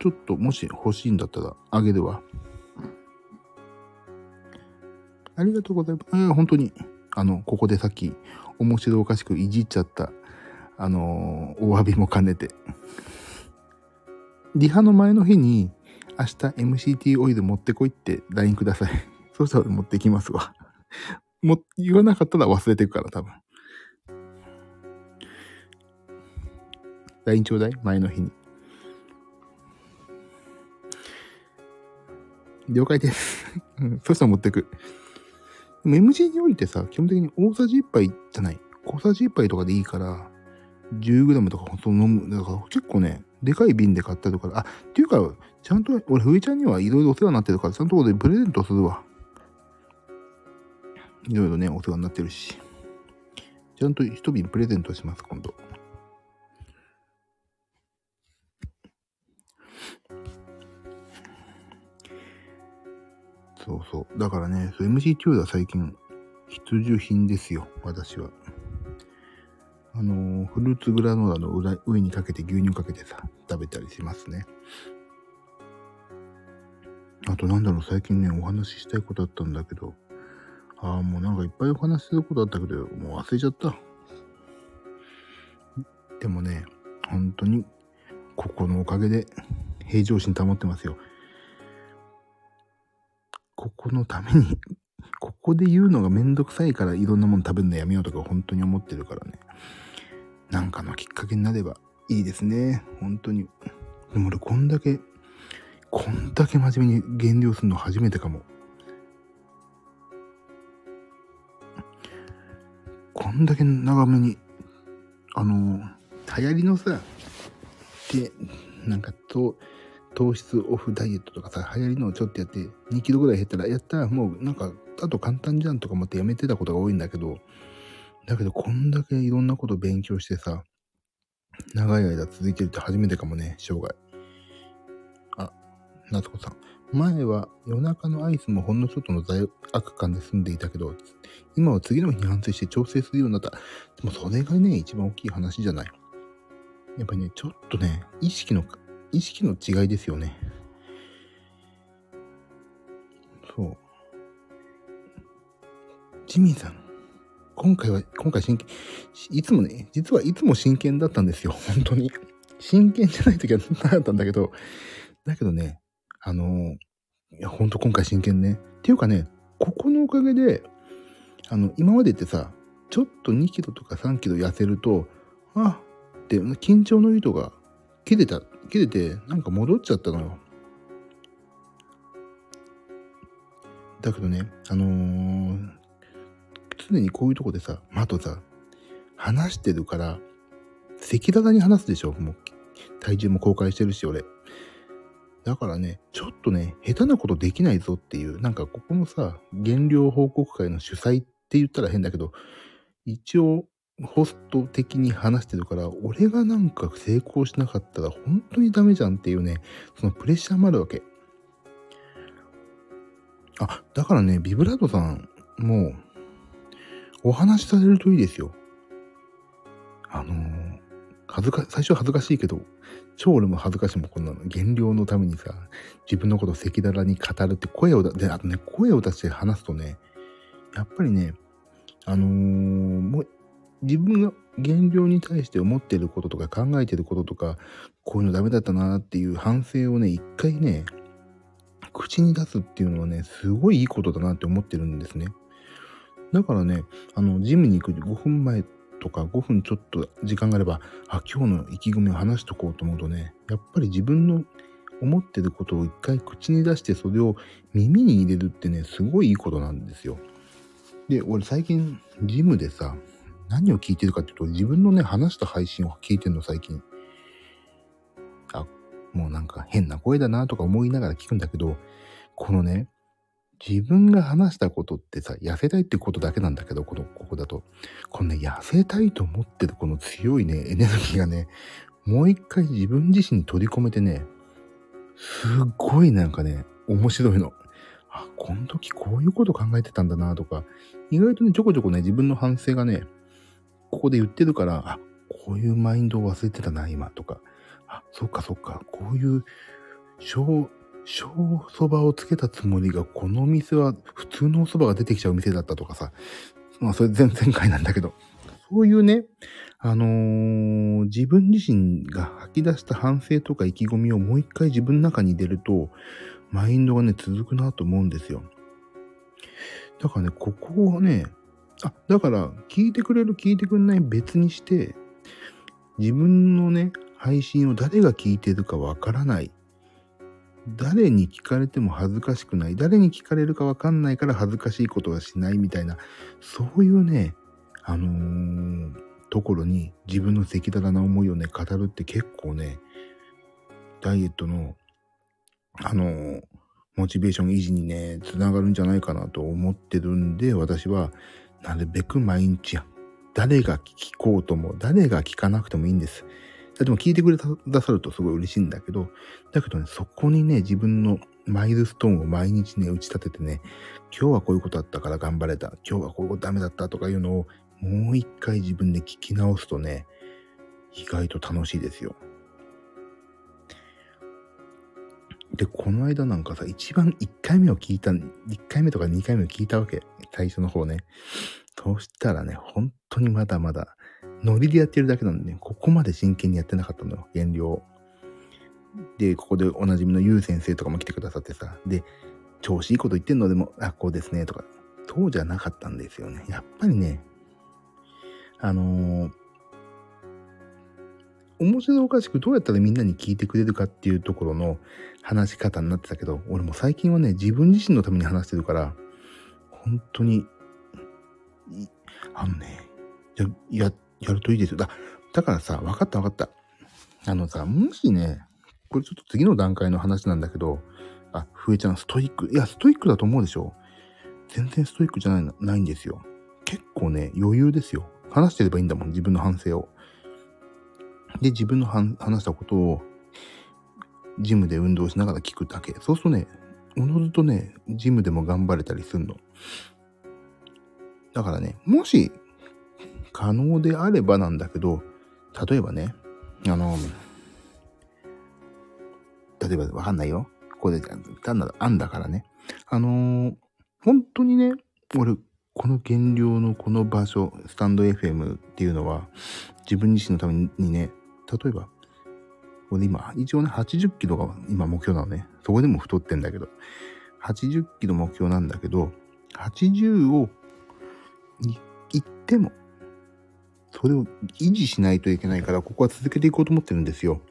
ちょっともし欲しいんだったらあげるわ。ありがとうございます。本当に、あの、ここでさっき面白おかしくいじっちゃった、あのー、お詫びも兼ねて。リハの前の日に、明日 MCT オイル持ってこいって LINE ください。[LAUGHS] そしたら持ってきますわ。も、言わなかったら忘れていくから、多分。LINE ちょうだい前の日に。了解です。[LAUGHS] うん、そしたら持ってく。でも MG においてさ、基本的に大さじ1杯じゃない。小さじ1杯とかでいいから、10g とかほんと飲む。だから結構ね、でかい瓶で買ったりとか、あ、っていうか、ちゃんと、俺、ふえちゃんにはいろいろお世話になってるから、ちゃんとこでプレゼントするわ。いろいろね、お世話になってるし。ちゃんと一瓶プレゼントします、今度。そうそう。だからね、MCQ は最近必需品ですよ、私は。あのー、フルーツグラノーラの上にかけて牛乳かけてさ、食べたりしますね。あとなんだろう、最近ね、お話ししたいことあったんだけど、ああ、もうなんかいっぱいお話しすることあったけど、もう忘れちゃった。でもね、本当に、ここのおかげで平常心保ってますよ。ここのために、[LAUGHS] ここで言うのがめんどくさいからいろんなもの食べるのやめようとか本当に思ってるからね。なんかのきっかけになればいいですね。本当に。でも俺こんだけ、こんだけ真面目に減量するの初めてかも。こんだけ長めに、あの、流行りのさ、で、なんかと、糖質オフダイエットとかさ、流行りのをちょっとやって、2キロぐらい減ったら、やったらもうなんか、あと簡単じゃんとか思ってやめてたことが多いんだけど、だけどこんだけいろんなこと勉強してさ、長い間続いてるって初めてかもね、生涯。あ、夏子さん。前は夜中のアイスもほんのちょっとの罪悪感で済んでいたけど、今は次の日に反省して調整するようになった。でもそれがね、一番大きい話じゃない。やっぱりね、ちょっとね、意識の、意識の違いですよね。そう。ジミーさん。今回は、今回真剣、いつもね、実はいつも真剣だったんですよ。[LAUGHS] 本当に。真剣じゃない時はなかったんだけど、だけどね、あの、いや、ほんと今回真剣ね。っていうかね、ここのおかげで、あの、今までってさ、ちょっと2キロとか3キロ痩せると、あ、って緊張の糸が切れた、切れて、なんか戻っちゃったのよ。だけどね、あのー、常にこういうとこでさ、ま、とさ、話してるから、赤裸々に話すでしょ。もう、体重も公開してるし、俺。だからね、ちょっとね、下手なことできないぞっていう、なんかここのさ、減量報告会の主催って言ったら変だけど、一応、ホスト的に話してるから、俺がなんか成功しなかったら本当にダメじゃんっていうね、そのプレッシャーもあるわけ。あ、だからね、ビブラートさん、も、お話しされるといいですよ。あのー、恥ずか、最初は恥ずかしいけど、超俺も恥ずかしいも、こんなの。減量のためにさ、自分のことを赤裸々に語るって声をで、あとね、声を出して話すとね、やっぱりね、あのー、もう、自分が減量に対して思ってることとか考えてることとか、こういうのダメだったなっていう反省をね、一回ね、口に出すっていうのはね、すごいいいことだなって思ってるんですね。だからね、あの、ジムに行く5分前とか5分ちょっと時間があれば、あ、今日の意気込みを話しとこうと思うとね、やっぱり自分の思ってることを一回口に出してそれを耳に入れるってね、すごいいいことなんですよ。で、俺最近ジムでさ、何を聞いてるかっていうと、自分のね、話した配信を聞いてるの最近。あ、もうなんか変な声だなとか思いながら聞くんだけど、このね、自分が話したことってさ、痩せたいってことだけなんだけど、この、ここだと。このね、痩せたいと思ってるこの強いね、エネルギーがね、もう一回自分自身に取り込めてね、すっごいなんかね、面白いの。あ、この時こういうこと考えてたんだなとか、意外とね、ちょこちょこね、自分の反省がね、ここで言ってるから、あ、こういうマインドを忘れてたな、今とか。あ、そっかそっか、こういう小小蕎麦をつけたつもりが、この店は普通のお蕎麦が出てきちゃう店だったとかさ。まあ、それ前々回なんだけど。そういうね、あのー、自分自身が吐き出した反省とか意気込みをもう一回自分の中に入れると、マインドがね、続くなと思うんですよ。だからね、ここはね、あ、だから、聞いてくれる、聞いてくれない別にして、自分のね、配信を誰が聞いてるかわからない誰に聞かれても恥ずかしくない。誰に聞かれるかわかんないから恥ずかしいことはしないみたいな、そういうね、あのー、ところに自分の赤裸々な思いをね、語るって結構ね、ダイエットの、あのー、モチベーション維持にね、つながるんじゃないかなと思ってるんで、私は、なるべく毎日や、誰が聞こうとも、誰が聞かなくてもいいんです。でも聞いてくれださるとすごい嬉しいんだけど、だけどね、そこにね、自分のマイルストーンを毎日ね、打ち立ててね、今日はこういうことあったから頑張れた、今日はこういうことダメだったとかいうのを、もう一回自分で聞き直すとね、意外と楽しいですよ。で、この間なんかさ、一番1回目を聞いた、1回目とか2回目を聞いたわけ。最初の方ね。そうしたらね、本当にまだまだノリでやってるだけなんでね、ここまで真剣にやってなかったのよ、減量。で、ここでおなじみのゆう先生とかも来てくださってさ、で、調子いいこと言ってんの？でも、あ、こうですね、とか、そうじゃなかったんですよね。やっぱりね、あのー、面白おかしくどうやったらみんなに聞いてくれるかっていうところの話し方になってたけど、俺も最近はね、自分自身のために話してるから、本当に、あのね、や、や、やるといいですよ。だ、だからさ、分かった分かった。あのさ、もしね、これちょっと次の段階の話なんだけど、あ、ふえちゃんストイック。いや、ストイックだと思うでしょ全然ストイックじゃない、ないんですよ。結構ね、余裕ですよ。話してればいいんだもん、自分の反省を。で、自分の話したことを、ジムで運動しながら聞くだけ。そうするとね、おのずとね、ジムでも頑張れたりすんの。だからね、もし、可能であればなんだけど、例えばね、あの、例えばわかんないよ。これ、単なる案だからね。あの、本当にね、俺、この減量のこの場所、スタンド FM っていうのは、自分自身のためにね、例えば、これ今、一応ね、80キロが今目標なのね。そこでも太ってんだけど、80キロ目標なんだけど、80をいっても、それを維持しないといけないから、ここは続けていこうと思ってるんですよ。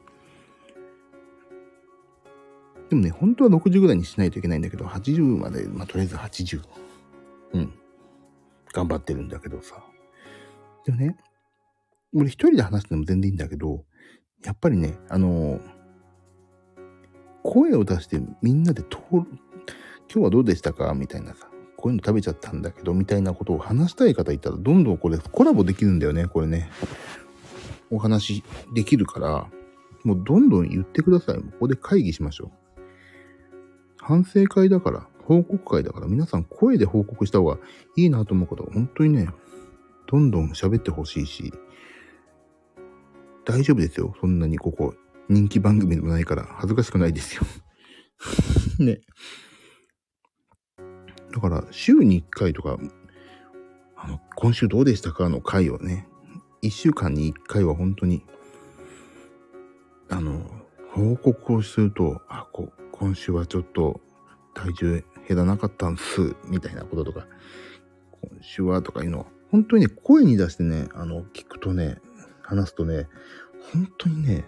でもね、本当は60ぐらいにしないといけないんだけど、80まで、まあ、とりあえず80。うん。頑張ってるんだけどさ。でもね、俺一人で話しても全然いいんだけど、やっぱりね、あの、声を出してみんなで通る、今日はどうでしたかみたいなさ、こういうの食べちゃったんだけど、みたいなことを話したい方いたら、どんどんこれコラボできるんだよね、これね。お話できるから、もうどんどん言ってください。ここで会議しましょう。反省会だから、報告会だから、皆さん声で報告した方がいいなと思うことは、本当にね、どんどん喋ってほしいし、大丈夫ですよ。そんなにここ、人気番組でもないから、恥ずかしくないですよ。[LAUGHS] ね。だから、週に1回とか、あの、今週どうでしたかの回をね、1週間に1回は本当に、あの、報告をすると、あ、こう、今週はちょっと体重減らなかったんす、みたいなこととか、今週はとかいうのは、本当にね、声に出してね、あの、聞くとね、話すとね、本当にね、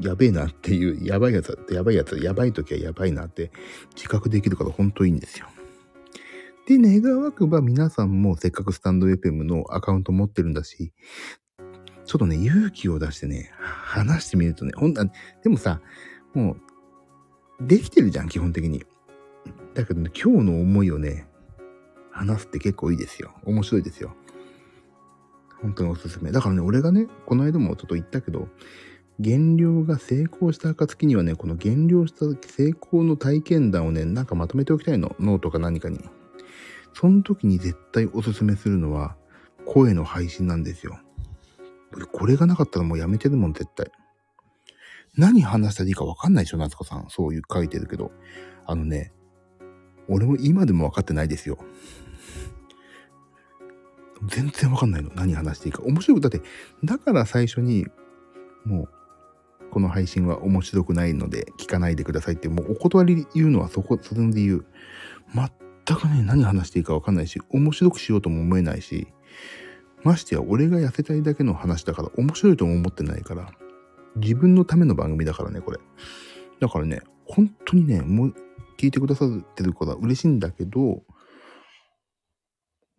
やべえなっていう、やばいやつって、やばいやつ、やばい時はやばいなって自覚できるから本当いいんですよ。で、願わくば皆さんもせっかくスタンド FM のアカウント持ってるんだし、ちょっとね、勇気を出してね、話してみるとね、ほんでもさ、もうできてるじゃん、基本的に。だけどね、今日の思いをね、話すって結構いいですよ。面白いですよ。本当におすすめ。だからね、俺がね、この間もちょっと言ったけど、減量が成功した暁にはね、この減量した成功の体験談をね、なんかまとめておきたいの。ノートか何かに。その時に絶対おすすめするのは、声の配信なんですよ。これがなかったらもうやめてるもん、絶対。何話したらいいか分かんないでしょ、夏子さん。そういう書いてるけど。あのね、俺も今でも分かってないですよ。全然分かんないの。何話していいか。面白く、だって、だから最初に、もう、この配信は面白くないので聞かないでくださいって、もうお断り言うのはそこ、それの理由。全くね、何話していいか分かんないし、面白くしようとも思えないし、ましてや俺が痩せたいだけの話だから面白いとも思ってないから、自分のための番組だからね、これ。だからね、本当にね、もう聞いてくださってることは嬉しいんだけど、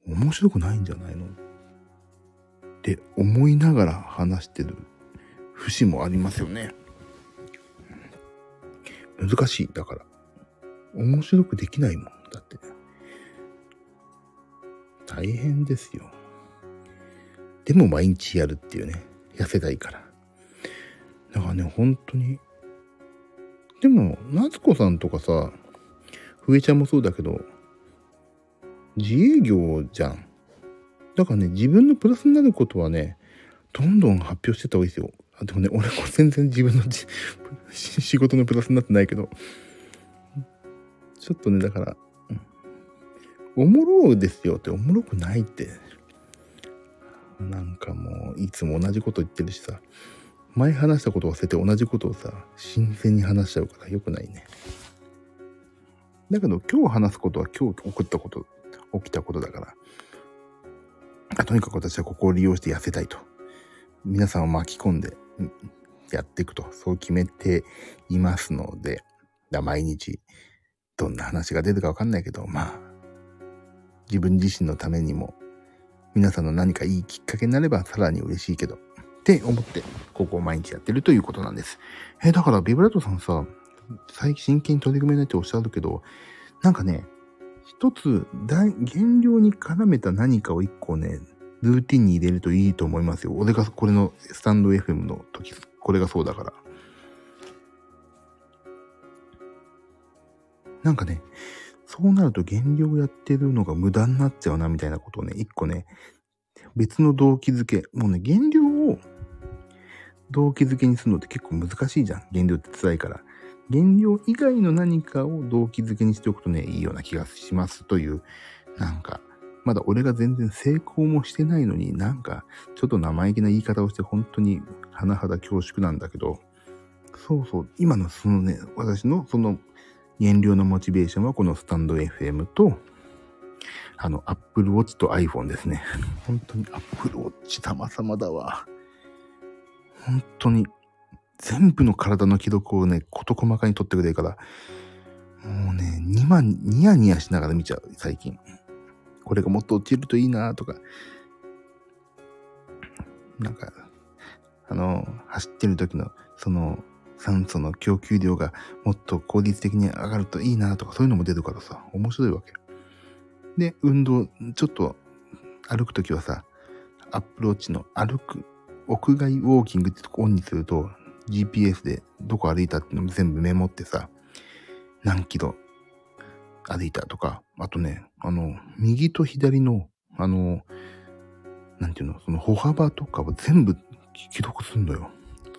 面白くないんじゃないのって思いながら話してる節もありますよね。難しい。だから。面白くできないもん。だって。大変ですよ。でも毎日やるっていうね。痩せたいから。だからね、本当に。でも、夏子さんとかさ、ふえちゃんもそうだけど、自営業じゃん。だからね、自分のプラスになることはね、どんどん発表してた方がいいですよ。あでもね、俺も全然自分の [LAUGHS] 仕事のプラスになってないけど、ちょっとね、だから、おもろうですよっておもろくないって。なんかもう、いつも同じこと言ってるしさ、前話したことを忘れて同じことをさ、新鮮に話しちゃうから良くないね。だけど今日話すことは今日起ったこと、起きたことだから、とにかく私はここを利用して痩せたいと。皆さんを巻き込んでやっていくと、そう決めていますので、だ毎日どんな話が出るかわかんないけど、まあ、自分自身のためにも、皆さんの何かいいきっかけになればさらに嬉しいけど、って思って、ここを毎日やってるということなんです。えだからビブラートさんさ、最近真剣に取り組めないっておっしゃるけど、なんかね、一つ、減量に絡めた何かを一個ね、ルーティンに入れるといいと思いますよ。俺がこれのスタンド FM の時、これがそうだから。なんかね、そうなると減量やってるのが無駄になっちゃうなみたいなことをね、一個ね、別の動機づけ。もうね、減量を動機づけにするのって結構難しいじゃん。減量って辛いから。減量以外の何かを動機づけにしておくとね、いいような気がしますという、なんか、まだ俺が全然成功もしてないのになんか、ちょっと生意気な言い方をして本当に甚だ恐縮なんだけど、そうそう、今のそのね、私のその減量のモチベーションはこのスタンド FM と、あの、Apple Watch と iPhone ですね。本当に Apple Watch 様々だわ。本当に、全部の体の記録をね、事細かに取ってくれるから、もうね、ニマ、ニヤニヤしながら見ちゃう、最近。これがもっと落ちるといいなとか。なんか、あの、走ってる時の、その、酸素の供給量がもっと効率的に上がるといいなとかそういうのも出るからさ、面白いわけ。で、運動、ちょっと歩くときはさ、アップローチの歩く、屋外ウォーキングってとこオンにすると GPS でどこ歩いたっていうのも全部メモってさ、何キロ歩いたとか、あとね、あの、右と左の、あの、なんていうの、その歩幅とかを全部記録すんのよ。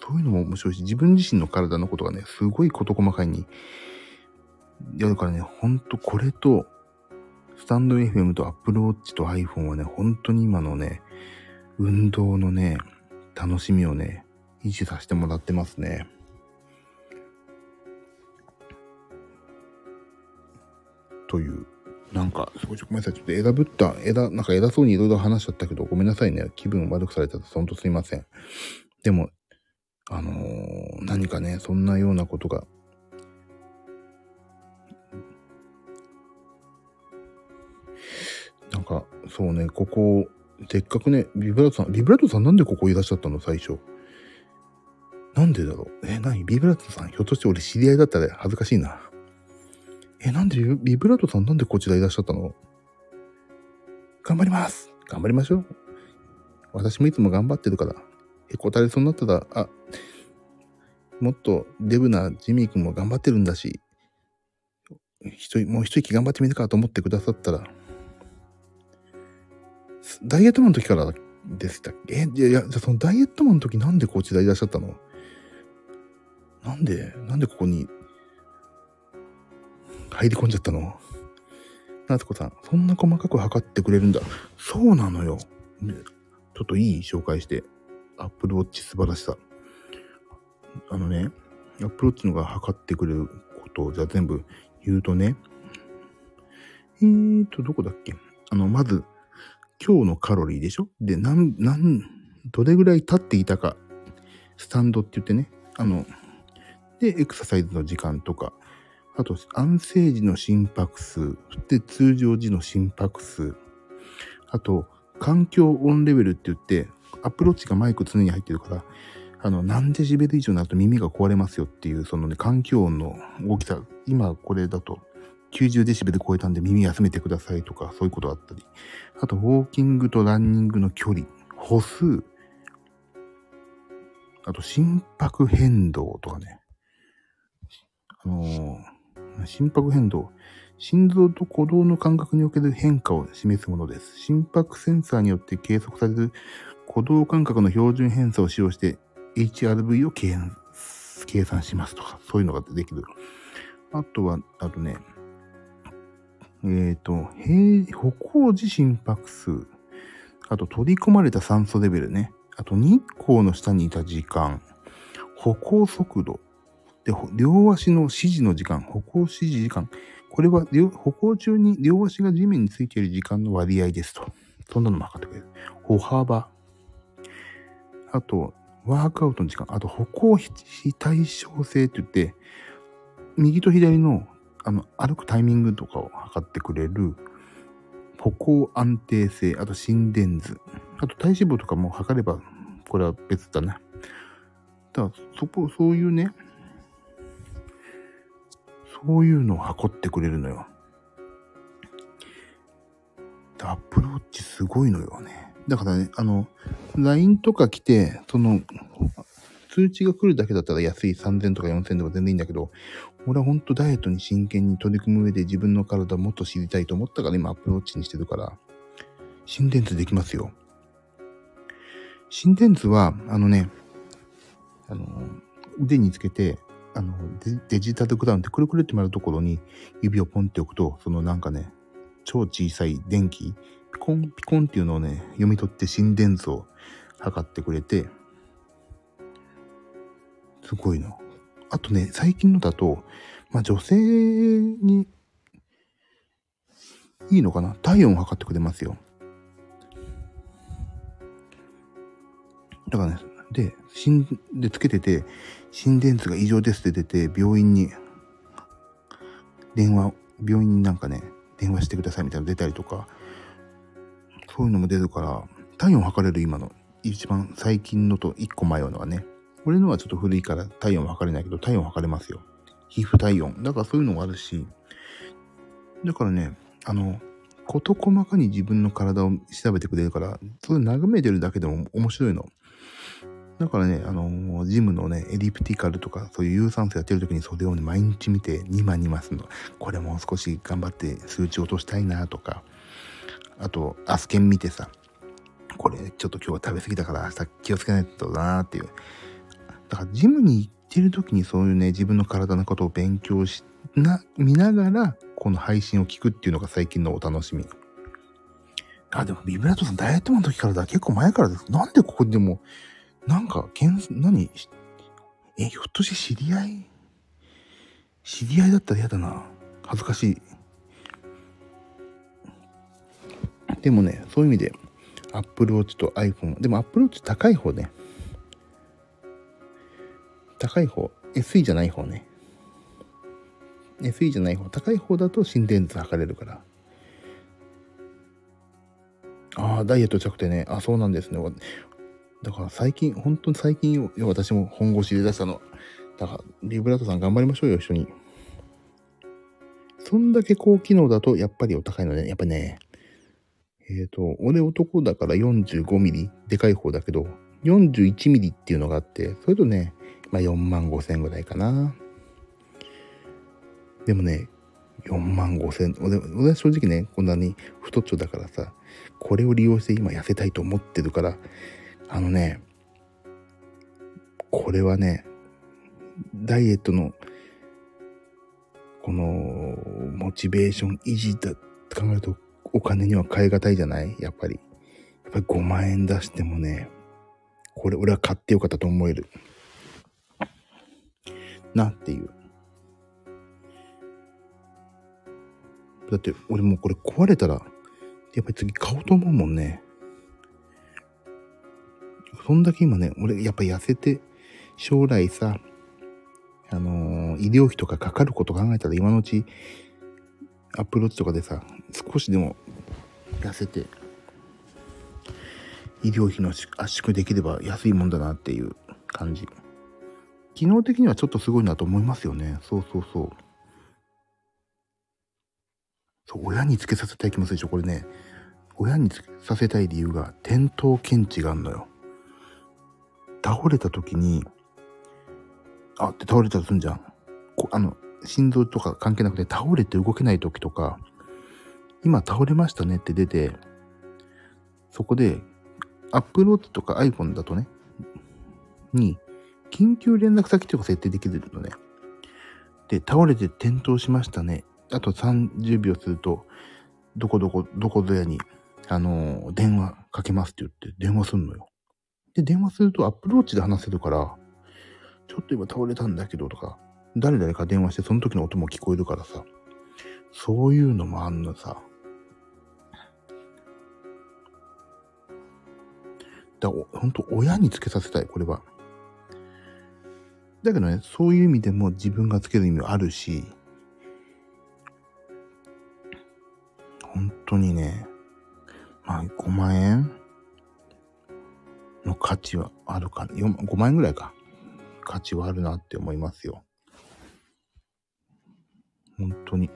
そういうのも面白いし、自分自身の体のことがね、すごい事細かいにやるからね、ほんとこれと、スタンド FM と Apple Watch と iPhone はね、本当に今のね、運動のね、楽しみをね、維持させてもらってますね。という、なんか、すごい、ごめんなさい。ちょっと枝ぶった、枝、なんか枝そうにいろいろ話しちゃったけど、ごめんなさいね。気分悪くされたら、ほんとすいません。でも、あのー、何かね、そんなようなことが、なんか、そうね、ここ、せっかくね、ビブラートさん、ビブラートさんなんでここいらっしゃったの最初。なんでだろう？え、何？ビブラートさん、ひょっとして俺知り合いだったら恥ずかしいな。え、なんでビブラートさんなんでこちらいらっしゃったの？頑張ります。頑張りましょう。私もいつも頑張ってるから。へこたれそうになったら、あ、もっとデブなジミー君も頑張ってるんだし、一人、もう一息頑張ってみるかと思ってくださったら、ダイエットマンの時からでしたっけ？え、いや、いや、じゃあそのダイエットマンの時なんでこちらいらっしゃったの？なんで、なんでここに入り込んじゃったの？夏子さん、そんな細かく測ってくれるんだ。そうなのよ。ちょっといい紹介して。Apple Watch 素晴らしさ。あのね、Apple Watch のが測ってくれることをじゃあ全部言うとね、えーと、どこだっけ？あの、まず、今日のカロリーでしょ？で、なん、なん、どれぐらい経っていたか、スタンドって言ってね、あの、で、エクササイズの時間とか、あと、安静時の心拍数、で、通常時の心拍数、あと、環境音レベルって言って、アプローチがマイク常に入ってるから、あの、何デシベル以上になると耳が壊れますよっていう、そのね、環境音の大きさ、今これだと90デシベル超えたんで耳休めてくださいとか、そういうことあったり、あと、ウォーキングとランニングの距離、歩数、あと、心拍変動とかね、あのー、心拍変動、心臓と鼓動の感覚における変化を示すものです。心拍センサーによって計測される鼓動感覚の標準偏差を使用して HRV を計算しますとか、そういうのができる。あとは、あとね、えっ、ー、と、歩行時心拍数。あと取り込まれた酸素レベルね。あと日光の下にいた時間。歩行速度。で、両足の指示の時間。歩行指示時間。これは歩行中に両足が地面についている時間の割合ですと。そんなのも測ってくれる。歩幅。あと、ワークアウトの時間。あと、歩行非対称性って言って、右と左のあの歩くタイミングとかを測ってくれる歩行安定性、あと心電図、あと体脂肪とかも測れば、これは別だな。だから、そこ、そういうね、そういうのを測ってくれるのよ。アップローチすごいのよね。だからね、あの、LINE とか来て、その、通知が来るだけだったら安い3000とか4000とか全然いいんだけど、俺はほんとダイエットに真剣に取り組む上で自分の体もっと知りたいと思ったから今アプローチにしてるから、心電図できますよ。心電図は、あのね、あの、腕につけて、あのデ、デジタルクラウンってくるくるって回るところに指をポンって置くと、そのなんかね、超小さい電気、ピコンピコンっていうのをね、読み取って心電図を測ってくれて、すごいな。あとね、最近のだと、まあ女性にいいのかな？体温を測ってくれますよ。だからね、で、心、でつけてて、心電図が異常ですって出て、病院に、電話、病院になんかね、電話してくださいみたいなの出たりとか、そういうのも出るから、体温測れる今の、一番最近のと一個前のはね、俺のはちょっと古いから体温測れないけど、体温測れますよ。皮膚体温。だからそういうのもあるし、だからね、あの、事細かに自分の体を調べてくれるから、それ眺めてるだけでも面白いの。だからね、あの、ジムのね、エリプティカルとか、そういう有酸素やってる時にそれをね、毎日見て、ニマニマするの。これもう少し頑張って数値落としたいなとか、あと、アスケン見てさ、これちょっと今日は食べ過ぎたから明日気をつけないとだなっていう。だからジムに行ってる時にそういうね、自分の体のことを勉強しな、見ながら、この配信を聞くっていうのが最近のお楽しみ。あ、でもビブラートさんダイエットマンの時からだ。結構前からです。なんでここでも、なんか、けん、何？え、ひょっとして知り合い？知り合いだったら嫌だな。恥ずかしい。でもね、そういう意味で、Apple Watch と iPhone。でも Apple Watch 高い方ね。高い方、SE じゃない方ね。SE じゃない方、高い方だと心電図測れるから。ああ、ダイエットしたくてね。あ、そうなんですね。だから最近、本当に最近、私も本腰で出したの。だから、リブラートさん頑張りましょうよ、一緒に。そんだけ高機能だと、やっぱりお高いの、ね、やっぱね、えっ、ー、と、俺男だから45ミリ、でかい方だけど、41ミリっていうのがあって、それとね、まあ4万5千ぐらいかな。でもね、4万5千、俺俺は正直ね、こんなに太っちょだからさ、これを利用して今痩せたいと思ってるから、あのね、これはね、ダイエットの、この、モチベーション維持だって考えると、お金には変え難いじゃない？やっぱり。やっぱり5万円出してもね、これ俺は買ってよかったと思える。なっていう。だって俺もうこれ壊れたら、やっぱり次買おうと思うもんね。そんだけ今ね、俺やっぱ痩せて、将来さ、あのー、医療費とかかかること考えたら今のうち、アップローチとかでさ、少しでも痩せて、医療費の圧縮できれば安いもんだなっていう感じ。機能的にはちょっとすごいなと思いますよね。そうそうそう。そう、親につけさせたい気もするでしょ。これね、親につけさせたい理由が、転倒検知があるのよ。倒れた時に、あって倒れたとすんじゃん。こあの、心臓とか関係なくて倒れて動けない時とか、今倒れましたねって出て、そこで、アップロードとか iPhone だとね、に、緊急連絡先っていうのが設定できるのね。で、倒れて転倒しましたね。あと30秒すると、どこどこ、どこぞやにあの、電話かけますって言って電話すんのよ。で、電話するとアップローチで話せるから、ちょっと今倒れたんだけどとか、誰々か電話してその時の音も聞こえるからさ、そういうのもあんのさ。だ本当親につけさせたい、これは。だけどね、そういう意味でも自分がつける意味はあるし、本当にね、まあ5万円の価値はあるか、5万円ぐらいか。価値はあるなって思いますよ。本当に。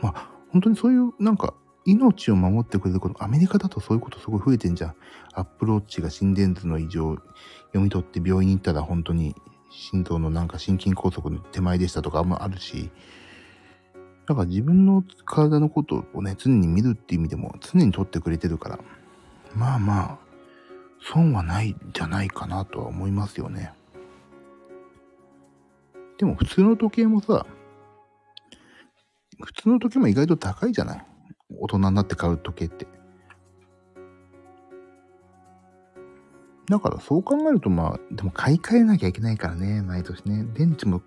まあ、本当にそういうなんか命を守ってくれること、アメリカだとそういうことすごい増えてんじゃん。アップローチが心電図の異常読み取って病院に行ったら本当に心臓のなんか心筋梗塞の手前でしたとかもあるし、だから自分の体のことをね、常に見るっていう意味でも常に取ってくれてるから、まあまあ、損はないんじゃないかなとは思いますよね。でも普通の時計もさ、普通の時計も意外と高いじゃない？大人になって買う時計って。だからそう考えるとまあ、でも買い替えなきゃいけないからね、毎年ね。電池も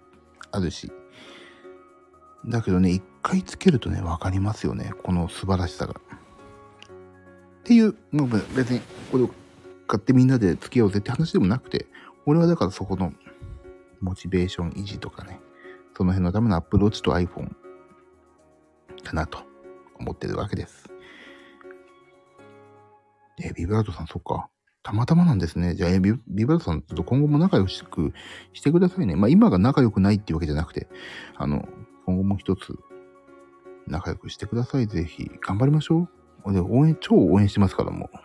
あるし。だけどね、一回つけるとね、わかりますよね。この素晴らしさが。っていう、もう別にこれを買ってみんなで付き合おうぜって話でもなくて、俺はだからそこのモチベーション維持とかね、その辺のためのアップローチと iPhone かなと思ってるわけです。え、ビブラートさん、そっか。たまたまなんですね。じゃあ、えビビブラートさんと今後も仲良くしてくださいね。まあ、今が仲良くないっていうわけじゃなくて、あの、今後も一つ仲良くしてください。ぜひ、頑張りましょう。で、応援、超応援してますから、もう。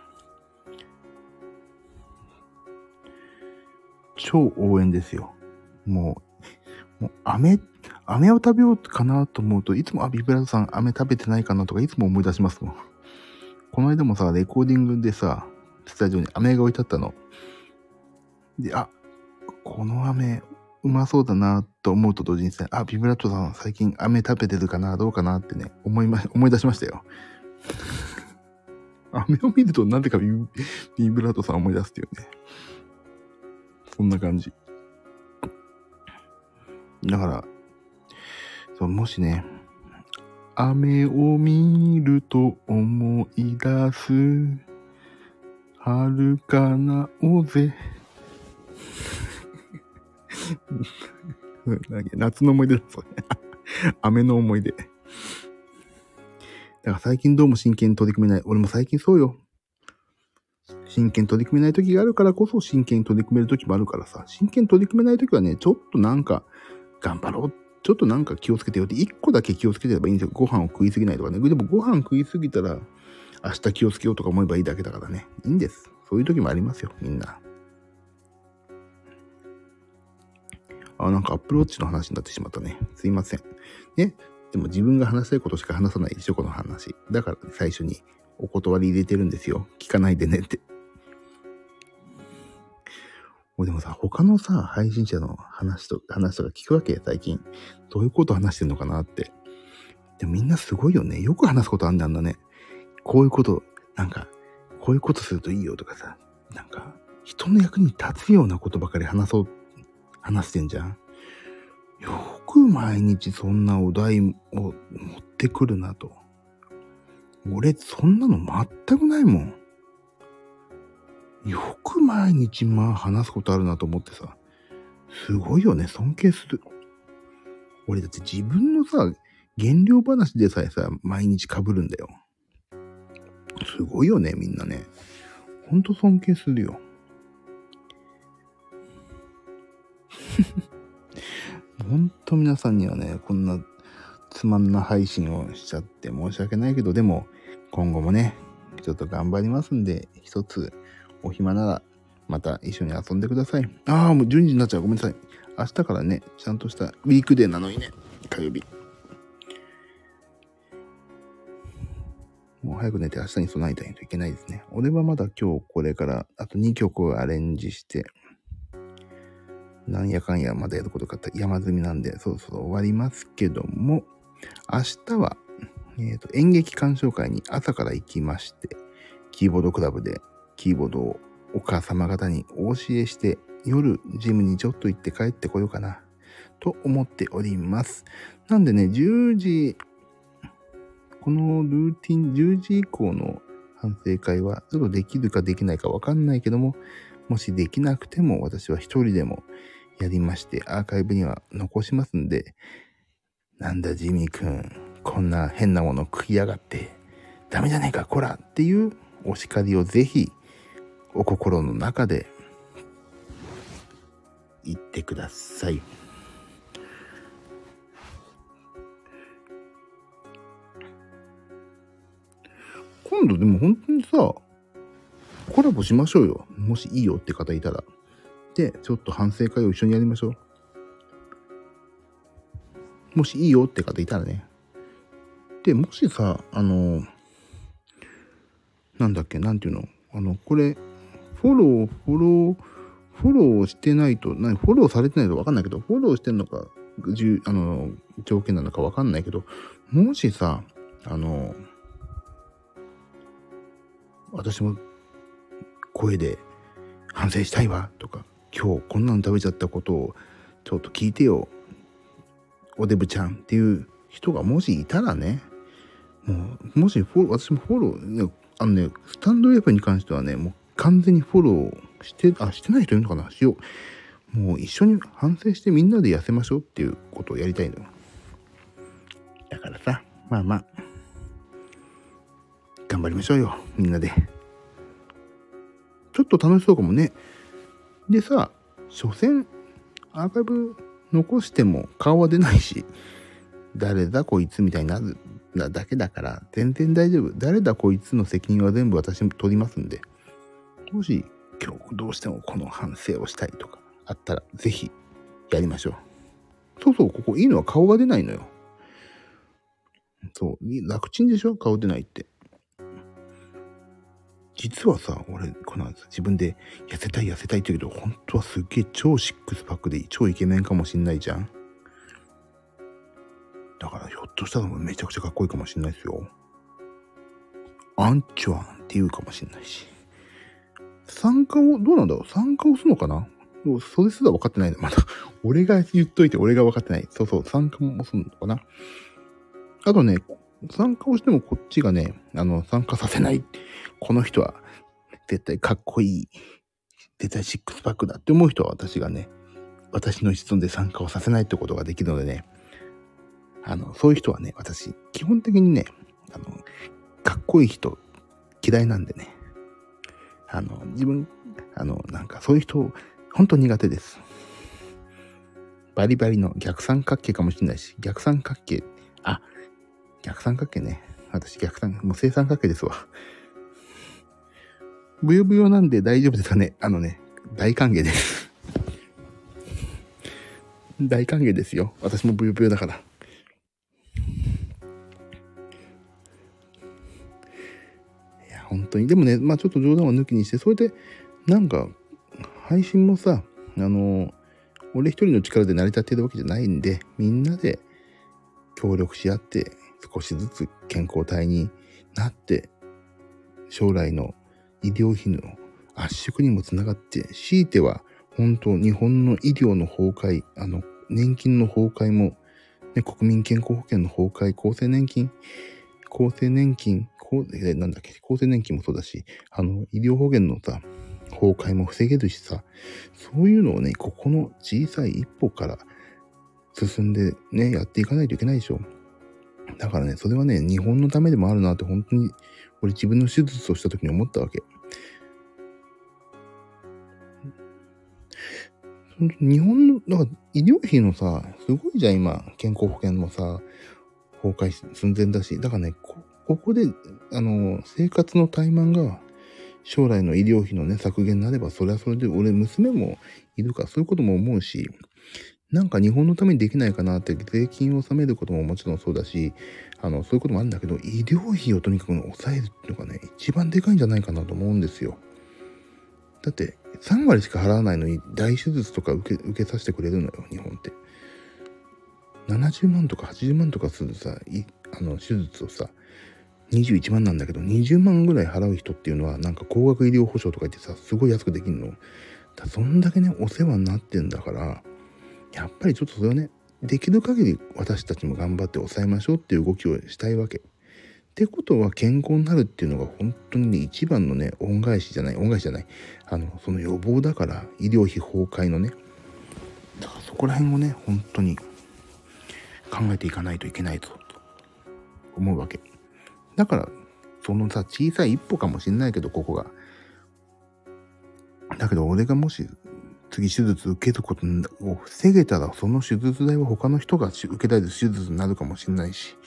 超応援ですよ。もう、もう、飴、飴を食べようかなと思うといつも、あ、ビブラートさん飴食べてないかなとかいつも思い出しますもん。この間もさ、レコーディングでさ、スタジオに飴が置いてあったの。で、あ、この飴うまそうだなと思うと同時にさ、あ、ビブラートさん最近飴食べてるかなどうかなってね、思いま、[LAUGHS] 思い出しましたよ。[LAUGHS] 飴を見るとなぜかビビブラートさん思い出すっていうね。そんな感じ。だから、そうもしね、雨を見ると思い出す。遥かなおぜ。[LAUGHS] 夏の思い出だ、それ。雨の思い出。だから最近どうも真剣に取り組めない。俺も最近そうよ。真剣に取り組めない時があるからこそ真剣に取り組める時もあるからさ。真剣に取り組めない時はね、ちょっとなんか頑張ろう。ちょっとなんか気をつけてよって、一個だけ気をつけてればいいんですよ。ご飯を食いすぎないとかね。でもご飯食いすぎたら明日気をつけようとか思えばいいだけだからね。いいんです。そういう時もありますよ、みんな。あ、なんかアップローチの話になってしまったね。すいません。ね？でも自分が話したいことしか話さないでしょ、この話。だから最初にお断り入れてるんですよ。聞かないでねって。もうでもさ、他のさ、配信者の話と、話とか聞くわけ最近。どういうこと話してんのかなって。でもみんなすごいよね。よく話すことあんだんだね。こういうこと、なんか、こういうことするといいよとかさ、なんか、人の役に立つようなことばかり話そう、話してんじゃん。よく毎日そんなお題を持ってくるなと。俺、そんなの全くないもん。よく毎日まあ話すことあるなと思ってさ。すごいよね。尊敬する。俺だって自分のさ、原料話でさえさ、毎日被るんだよ。すごいよね、みんなね。ほんと尊敬するよ。ほんと皆さんにはね、こんなつまんな配信をしちゃって申し訳ないけど、でも今後もね、ちょっと頑張りますんで、一つお暇ならまた一緒に遊んでください。ああ、もう12時になっちゃう。ごめんなさい。明日からね、ちゃんとしたウィークデーなのにね、火曜日。もう早く寝て明日に備えたいといけないですね。俺はまだ今日これからあと2曲をアレンジして、なんやかんやまだやることかった山積みなんで、そろそろ終わりますけども、明日は、えっ、と、演劇鑑賞会に朝から行きまして、キーボードクラブでキーボードをお母様方にお教えして、夜ジムにちょっと行って帰ってこようかな、と思っております。なんでね、10時、このルーティン、10時以降の反省会は、ちょっとできるかできないかわかんないけども、もしできなくても私は一人でもやりまして、アーカイブには残しますんで、なんだジミーくん、こんな変なもの食いやがって、ダメじゃねえか、こらっていうお叱りをぜひ、お心の中で言ってください。今度でも本当にさ、コラボしましょうよ。もしいいよって方いたら。で、ちょっと反省会を一緒にやりましょう。もしいいよって方いたらね。で、もしさ、あの、なんだっけ、なんていうの？あの、これ、フォロー、フォロー、フォローしてないと、何、フォローされてないとわかんないけど、フォローしてんのか、じゅあの、条件なのかわかんないけど、もしさ、あの、私も声で反省したいわとか、今日こんなの食べちゃったことをちょっと聞いてよ、おデブちゃんっていう人がもしいたらね、もう、もしフォロー、私もフォロー、ね、あのね、スタンド F に関してはね、もう完全にフォローして、あ、してない人いるのかな？しよう。もう一緒に反省してみんなで痩せましょうっていうことをやりたいのよ。だからさ、まあまあ、頑張りましょうよ、みんなで。ちょっと楽しそうかもね。でさ、所詮、アーカイブ残しても顔は出ないし、誰だこいつみたいになるだけだから、全然大丈夫。誰だこいつの責任は全部私も取りますんで。もし、今日どうしてもこの反省をしたいとかあったら、ぜひやりましょう。そうそう、ここいいのは顔が出ないのよ。そう、楽ちんでしょ？顔出ないって。実はさ、俺、この自分で痩せたい痩せたいって言うけど、本当はすっげえ超シックスパックで超イケメンかもしんないじゃん。だからひょっとしたらめちゃくちゃかっこいいかもしんないですよ。アンチュアンって言うかもしんないし。参加を、どうなんだろう？参加をするのかな？もうそれすら分かってないの。まだ、俺が言っといて俺が分かってない。そうそう、参加もするのかな？あとね、参加をしてもこっちがね、あの、参加させない。この人は絶対かっこいい。絶対シックスパックだって思う人は私がね、私の質問で参加をさせないってことができるのでね、あの、そういう人はね、私、基本的にね、あの、かっこいい人嫌いなんでね、あの、自分、あの、なんかそういう人、本当苦手です。バリバリの逆三角形かもしれないし、逆三角形、あ、逆三角形ね。私逆三、もう正三角形ですわ。ブヨブヨなんで大丈夫ですかねあのね、大歓迎です。大歓迎ですよ。私もブヨブヨだから。いや、本当に。でもね、まあちょっと冗談を抜きにして、それで、なんか、配信もさ、あの、俺一人の力で成り立ってるわけじゃないんで、みんなで協力し合って、少しずつ健康体になって、将来の医療費の圧縮にもつながって、強いては、本当日本の医療の崩壊、あの、年金の崩壊も、ね、国民健康保険の崩壊、厚生年金、厚生年金、こうえなんだっけ、厚生年金もそうだし、あの、医療保険のさ、崩壊も防げるしさ、そういうのをね、ここの小さい一歩から進んでね、やっていかないといけないでしょ。だからね、それはね、日本のためでもあるなって本当に、俺自分の手術をした時に思ったわけ。日本の、だから医療費のさ、すごいじゃん、今、健康保険もさ、崩壊寸前だし、だからね、こここで、あの、生活の怠慢が、将来の医療費のね、削減になれば、それはそれで、俺、娘もいるから、そういうことも思うし、なんか日本のためにできないかなって、税金を納めることももちろんそうだし、あの、そういうこともあるんだけど、医療費をとにかく抑えるっていうのがね、一番でかいんじゃないかなと思うんですよ。だって、3割しか払わないのに、大手術とか受け、受けさせてくれるのよ、日本って。70万とか80万とかするさ、あの手術をさ、21万なんだけど、20万ぐらい払う人っていうのは、なんか高額医療保障とか言ってさ、すごい安くできるの。だそんだけね、お世話になってんだから、やっぱりちょっとそれはね、できる限り私たちも頑張って抑えましょうっていう動きをしたいわけ。ってことは健康になるっていうのが本当にね一番のね恩返しじゃない恩返しじゃないあのその予防だから医療費崩壊のね。だからそこら辺をね本当に考えていかないといけないぞと思うわけ。だからそのさ小さい一歩かもしんないけどここが。だけど俺がもし次手術受けることを防げたらその手術代は他の人が受けたい手術になるかもしれないし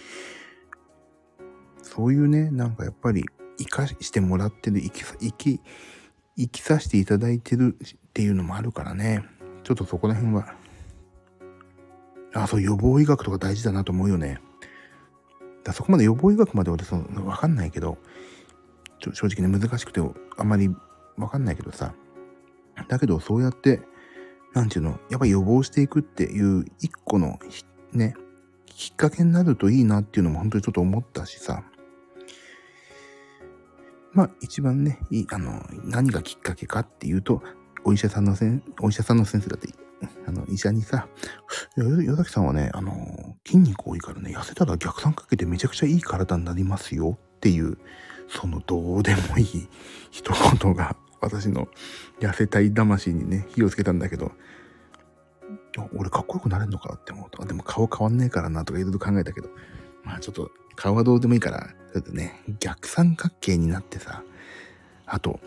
そういうね、なんかやっぱり生かしてもらってる、生き、生き、生きさせていただいてるっていうのもあるからね。ちょっとそこら辺は、あ、そう、予防医学とか大事だなと思うよね。だそこまで予防医学まで俺その、わかんないけど、正直ね、難しくてあんまりわかんないけどさ。だけど、そうやって、なんていうの、やっぱ予防していくっていう一個の、ね、きっかけになるといいなっていうのも本当にちょっと思ったしさ。まあ一番ね、いい、あの、何がきっかけかっていうと、お医者さんのせん、お医者さんの先生だって、あの、医者にさ、与崎さんはね、あの、筋肉多いからね、痩せたら逆算かけてめちゃくちゃいい体になりますよっていう、そのどうでもいい一言が、私の痩せたい魂にね、火をつけたんだけど、俺かっこよくなれんのかって思うと、でも顔変わんねえからなとかいろいろ考えたけど、まあちょっと顔はどうでもいいから、だってね、逆三角形になってさ、あと、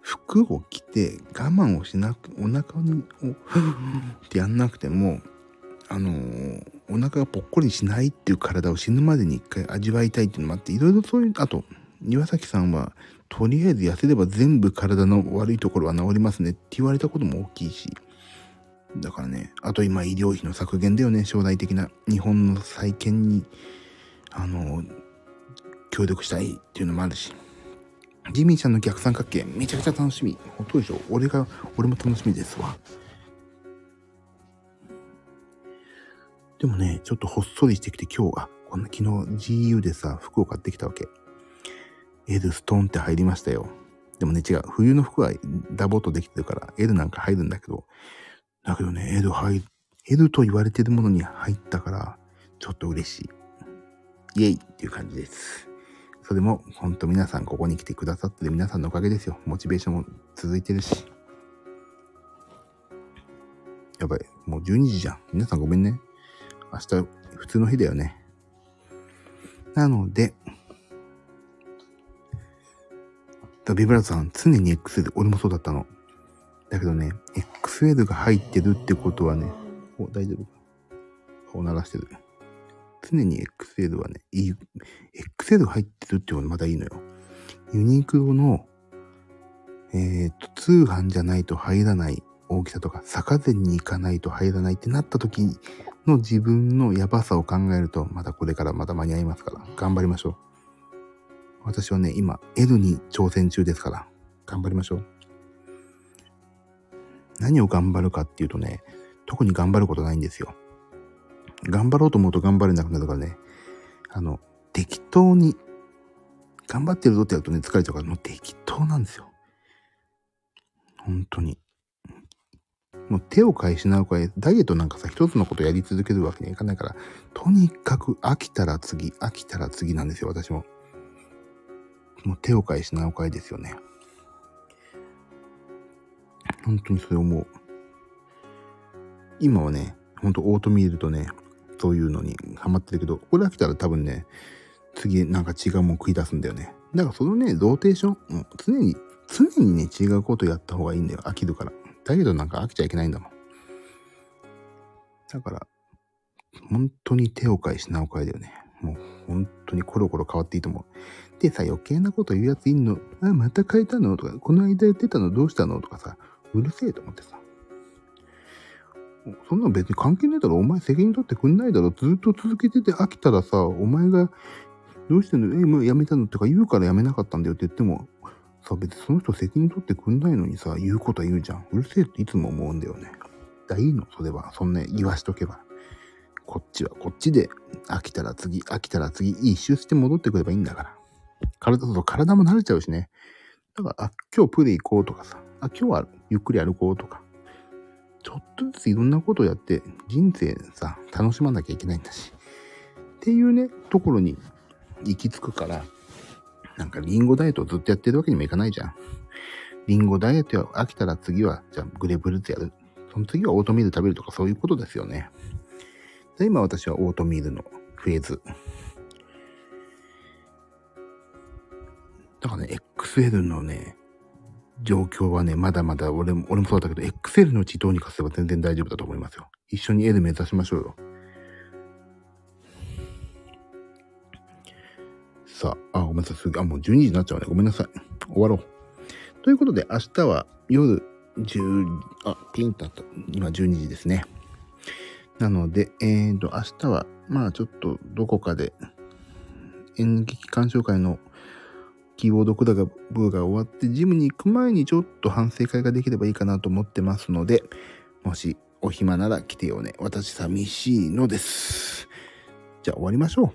服を着て我慢をしなく、お腹に、お [GASPS] ってやんなくても、あのー、お腹がぽっこりしないっていう体を死ぬまでに一回味わいたいっていうのもあって、いろいろそういう、あと、岩崎さんは、とりあえず痩せれば全部体の悪いところは治りますねって言われたことも大きいし、だからね、あと今医療費の削減だよね、将来的な日本の再建に、あの、協力したいっていうのもあるし。ジミーちゃんの逆三角形、めちゃくちゃ楽しみ。本当でしょ？俺が、俺も楽しみですわ。でもね、ちょっとほっそりしてきて今日、あ、こんな昨日 GU でさ、服を買ってきたわけ。L ストーンって入りましたよ。でもね、違う。冬の服はダボっとできてるから、L なんか入るんだけど、だけどね、L 入、L と言われてるものに入ったから、ちょっと嬉しい。イエイっていう感じです。それも、ほんと皆さんここに来てくださってる皆さんのおかげですよ。モチベーションも続いてるし。やばい。もう12時じゃん。皆さんごめんね。明日、普通の日だよね。なので、ビブラートさん、常に XL、俺もそうだったの。だけどね、XL が入ってるってことはね、お、大丈夫か顔鳴らしてる。常に XL はね、いい、XL が入ってるってことはまだいいのよ。ユニクロの、えっ、ー、と、通販じゃないと入らない大きさとか、坂前に行かないと入らないってなった時の自分のやばさを考えると、まだこれからまだ間に合いますから、頑張りましょう。私はね、今、L に挑戦中ですから、頑張りましょう。何を頑張るかっていうとね、特に頑張ることないんですよ。頑張ろうと思うと頑張れなくなるからね、あの、適当に、頑張ってるぞってやるとね、疲れちゃうから、もう適当なんですよ。本当に。もう手を変え品を変え、ダイエットなんかさ、一つのことやり続けるわけにはいかないから、とにかく飽きたら次、飽きたら次なんですよ、私も。もう手を変え品を変えですよね。本当にそれ思う。今はね、ほんとオートミールとね、そういうのにハマってるけど、これ飽きたら多分ね、次なんか違うもん食い出すんだよね。だからそのね、ローテーション、う、常に、常にね、違うことやった方がいいんだよ。飽きるから。だけどなんか飽きちゃいけないんだもん。だから、本当に手を変え品を変えだよね。もう本当にコロコロ変わっていいと思う。でさ、余計なこと言うやついんの？あ、また変えたの？とか、この間やってたのどうしたの？とかさ、うるせえと思ってさ。そんなの別に関係ないだろ。お前責任取ってくんないだろ。ずっと続けてて飽きたらさ、お前がどうしてんの？え、もうやめたの？とか言うからやめなかったんだよって言っても、さ、別にその人責任取ってくんないのにさ、言うことは言うじゃん。うるせえっていつも思うんだよね。だいいの？それは。そんな言わしとけば。こっちはこっちで、飽きたら次、飽きたら次、一周して戻ってくればいいんだから。体と体も慣れちゃうしね。だから、あ、今日プール行こうとかさ、あ、今日はゆっくり歩こうとか、ちょっとずついろんなことをやって、人生さ、楽しまなきゃいけないんだし。っていうね、ところに行き着くから、なんかリンゴダイエットをずっとやってるわけにもいかないじゃん。リンゴダイエットや飽きたら次は、じゃあグレープフルーツやる。その次はオートミール食べるとかそういうことですよね。で今私はオートミールのフェーズ。だからね、XL のね、状況はね、まだまだ俺も、俺もそうだったけど、XL のうちどうにかすれば全然大丈夫だと思いますよ。一緒に L 目指しましょうよ。さあ、あ、ごめんなさい。すぐ、あ、もう12時になっちゃうね。ごめんなさい。終わろう。ということで、明日は夜10、あ、ピンとあった。今12時ですね。なので、えーと、明日は、まあちょっとどこかで演劇鑑賞会のキーボードクラブが終わってジムに行く前にちょっと反省会ができればいいかなと思ってますので、もしお暇なら来てよね。私寂しいのです。じゃあ終わりましょう。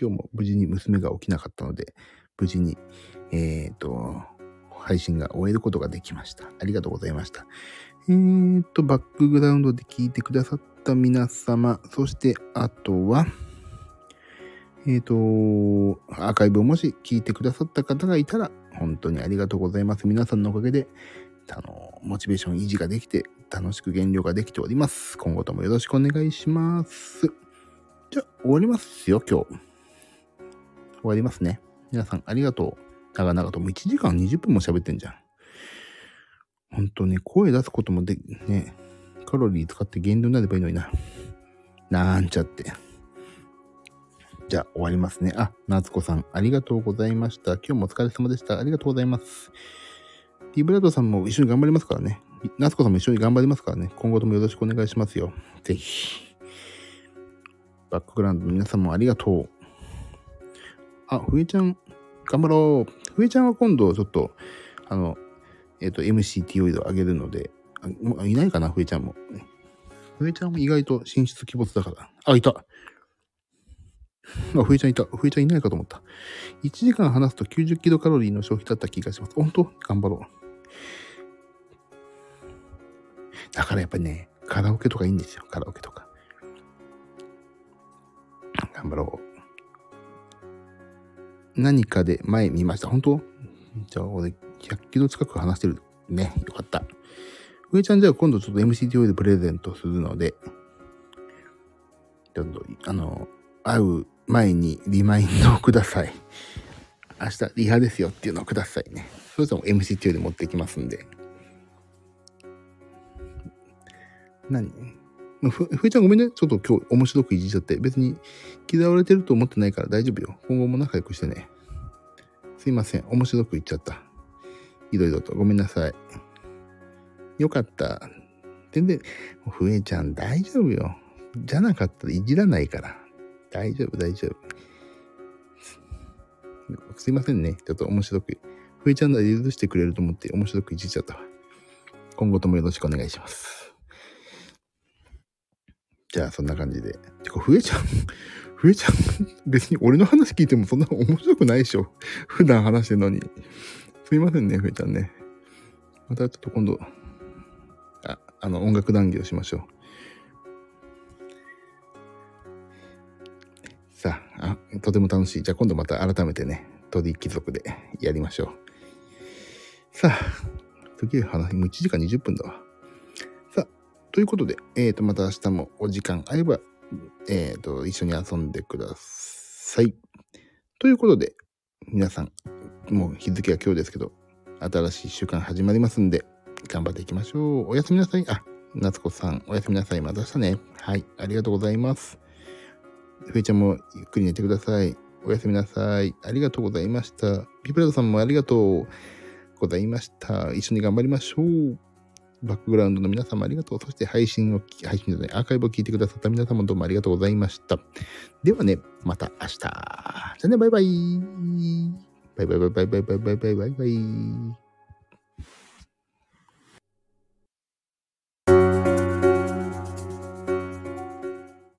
今日も無事に娘が起きなかったので、無事に、えっ、ー、と、配信が終えることができました。ありがとうございました。えーと、バックグラウンドで聞いてくださった皆様、そしてあとは、えっ、ー、と、アーカイブをもし聞いてくださった方がいたら、本当にありがとうございます。皆さんのおかげで、あの、モチベーション維持ができて、楽しく減量ができております。今後ともよろしくお願いします。じゃあ、終わりますよ、今日。終わりますね。皆さんありがとう。長々ともう1時間20分も喋ってんじゃん。本当に声出すこともで、ね、カロリー使って減量になればいいのにな。なんちゃって。じゃあ終わりますね。あ、夏子さん、ありがとうございました。今日もお疲れ様でした。ありがとうございます。ィブラードさんも一緒に頑張りますからね。夏子さんも一緒に頑張りますからね。今後ともよろしくお願いしますよ。ぜひ。バックグラウンドの皆さんもありがとう。あ、ふえちゃん、頑張ろう。ふえちゃんは今度ちょっと、あの、えっ、ー、と、MCT オイルをあげるので、いないかな、ふえちゃんも。ふえちゃんも意外と進出鬼没だから。あ、いた。[LAUGHS] あ、ふえちゃんいた。ふえちゃんいないかと思った。1時間話すと90キロカロリーの消費だった気がします。本当？頑張ろう。だからやっぱりね、カラオケとかいいんですよ。カラオケとか。頑張ろう。何かで前見ました。本当？じゃあ俺100キロ近く話してる。ね。よかった。上ちゃんじゃあ今度ちょっと MCTO でプレゼントするので、ちょっと、あの、会う前にリマインドをください。明日リハですよっていうのをくださいね。それとも MCTO で持ってきますんで。何？ふ、ふえちゃんごめんね。ちょっと今日面白くいじっちゃって。別に嫌われてると思ってないから大丈夫よ。今後も仲良くしてね。すいません。面白く言っちゃった。いろいろとごめんなさい。よかった。全然、ふえちゃん大丈夫よ。じゃなかったらいじらないから。大丈夫、大丈夫。すいませんね。ちょっと面白く。ふえちゃんなら許してくれると思って面白くいじっちゃったわ。今後ともよろしくお願いします。じゃあ、そんな感じで。てか、ふえちゃん、[LAUGHS] ふえちゃん、別に俺の話聞いてもそんな面白くないでしょ。普段話してるのに。すいませんね、ふえちゃんね。またちょっと今度、あ、あの、音楽談義をしましょう。さああ、とても楽しい。じゃあ今度また改めてね、鳥貴族でやりましょう。さあ、時計話、もう1時間20分だわ。さあということで、えっ、ー、と、また明日もお時間あれば、えっ、ー、と、一緒に遊んでください。ということで、皆さん、もう日付は今日ですけど、新しい週間始まりますんで、頑張っていきましょう。おやすみなさい。あ、夏子さん、おやすみなさい。また明日ね。はい、ありがとうございます。ふえちゃんもゆっくり寝てください。おやすみなさい。ありがとうございました。ピプラドさんもありがとうございました。一緒に頑張りましょう。バックグラウンドの皆様ありがとう。そして配信を、配信じゃない、アーカイブを聞いてくださった皆様どうもありがとうございました。ではね、また明日。じゃあね、バイバイ。バイバイバイバイバイバイバイバイバイ。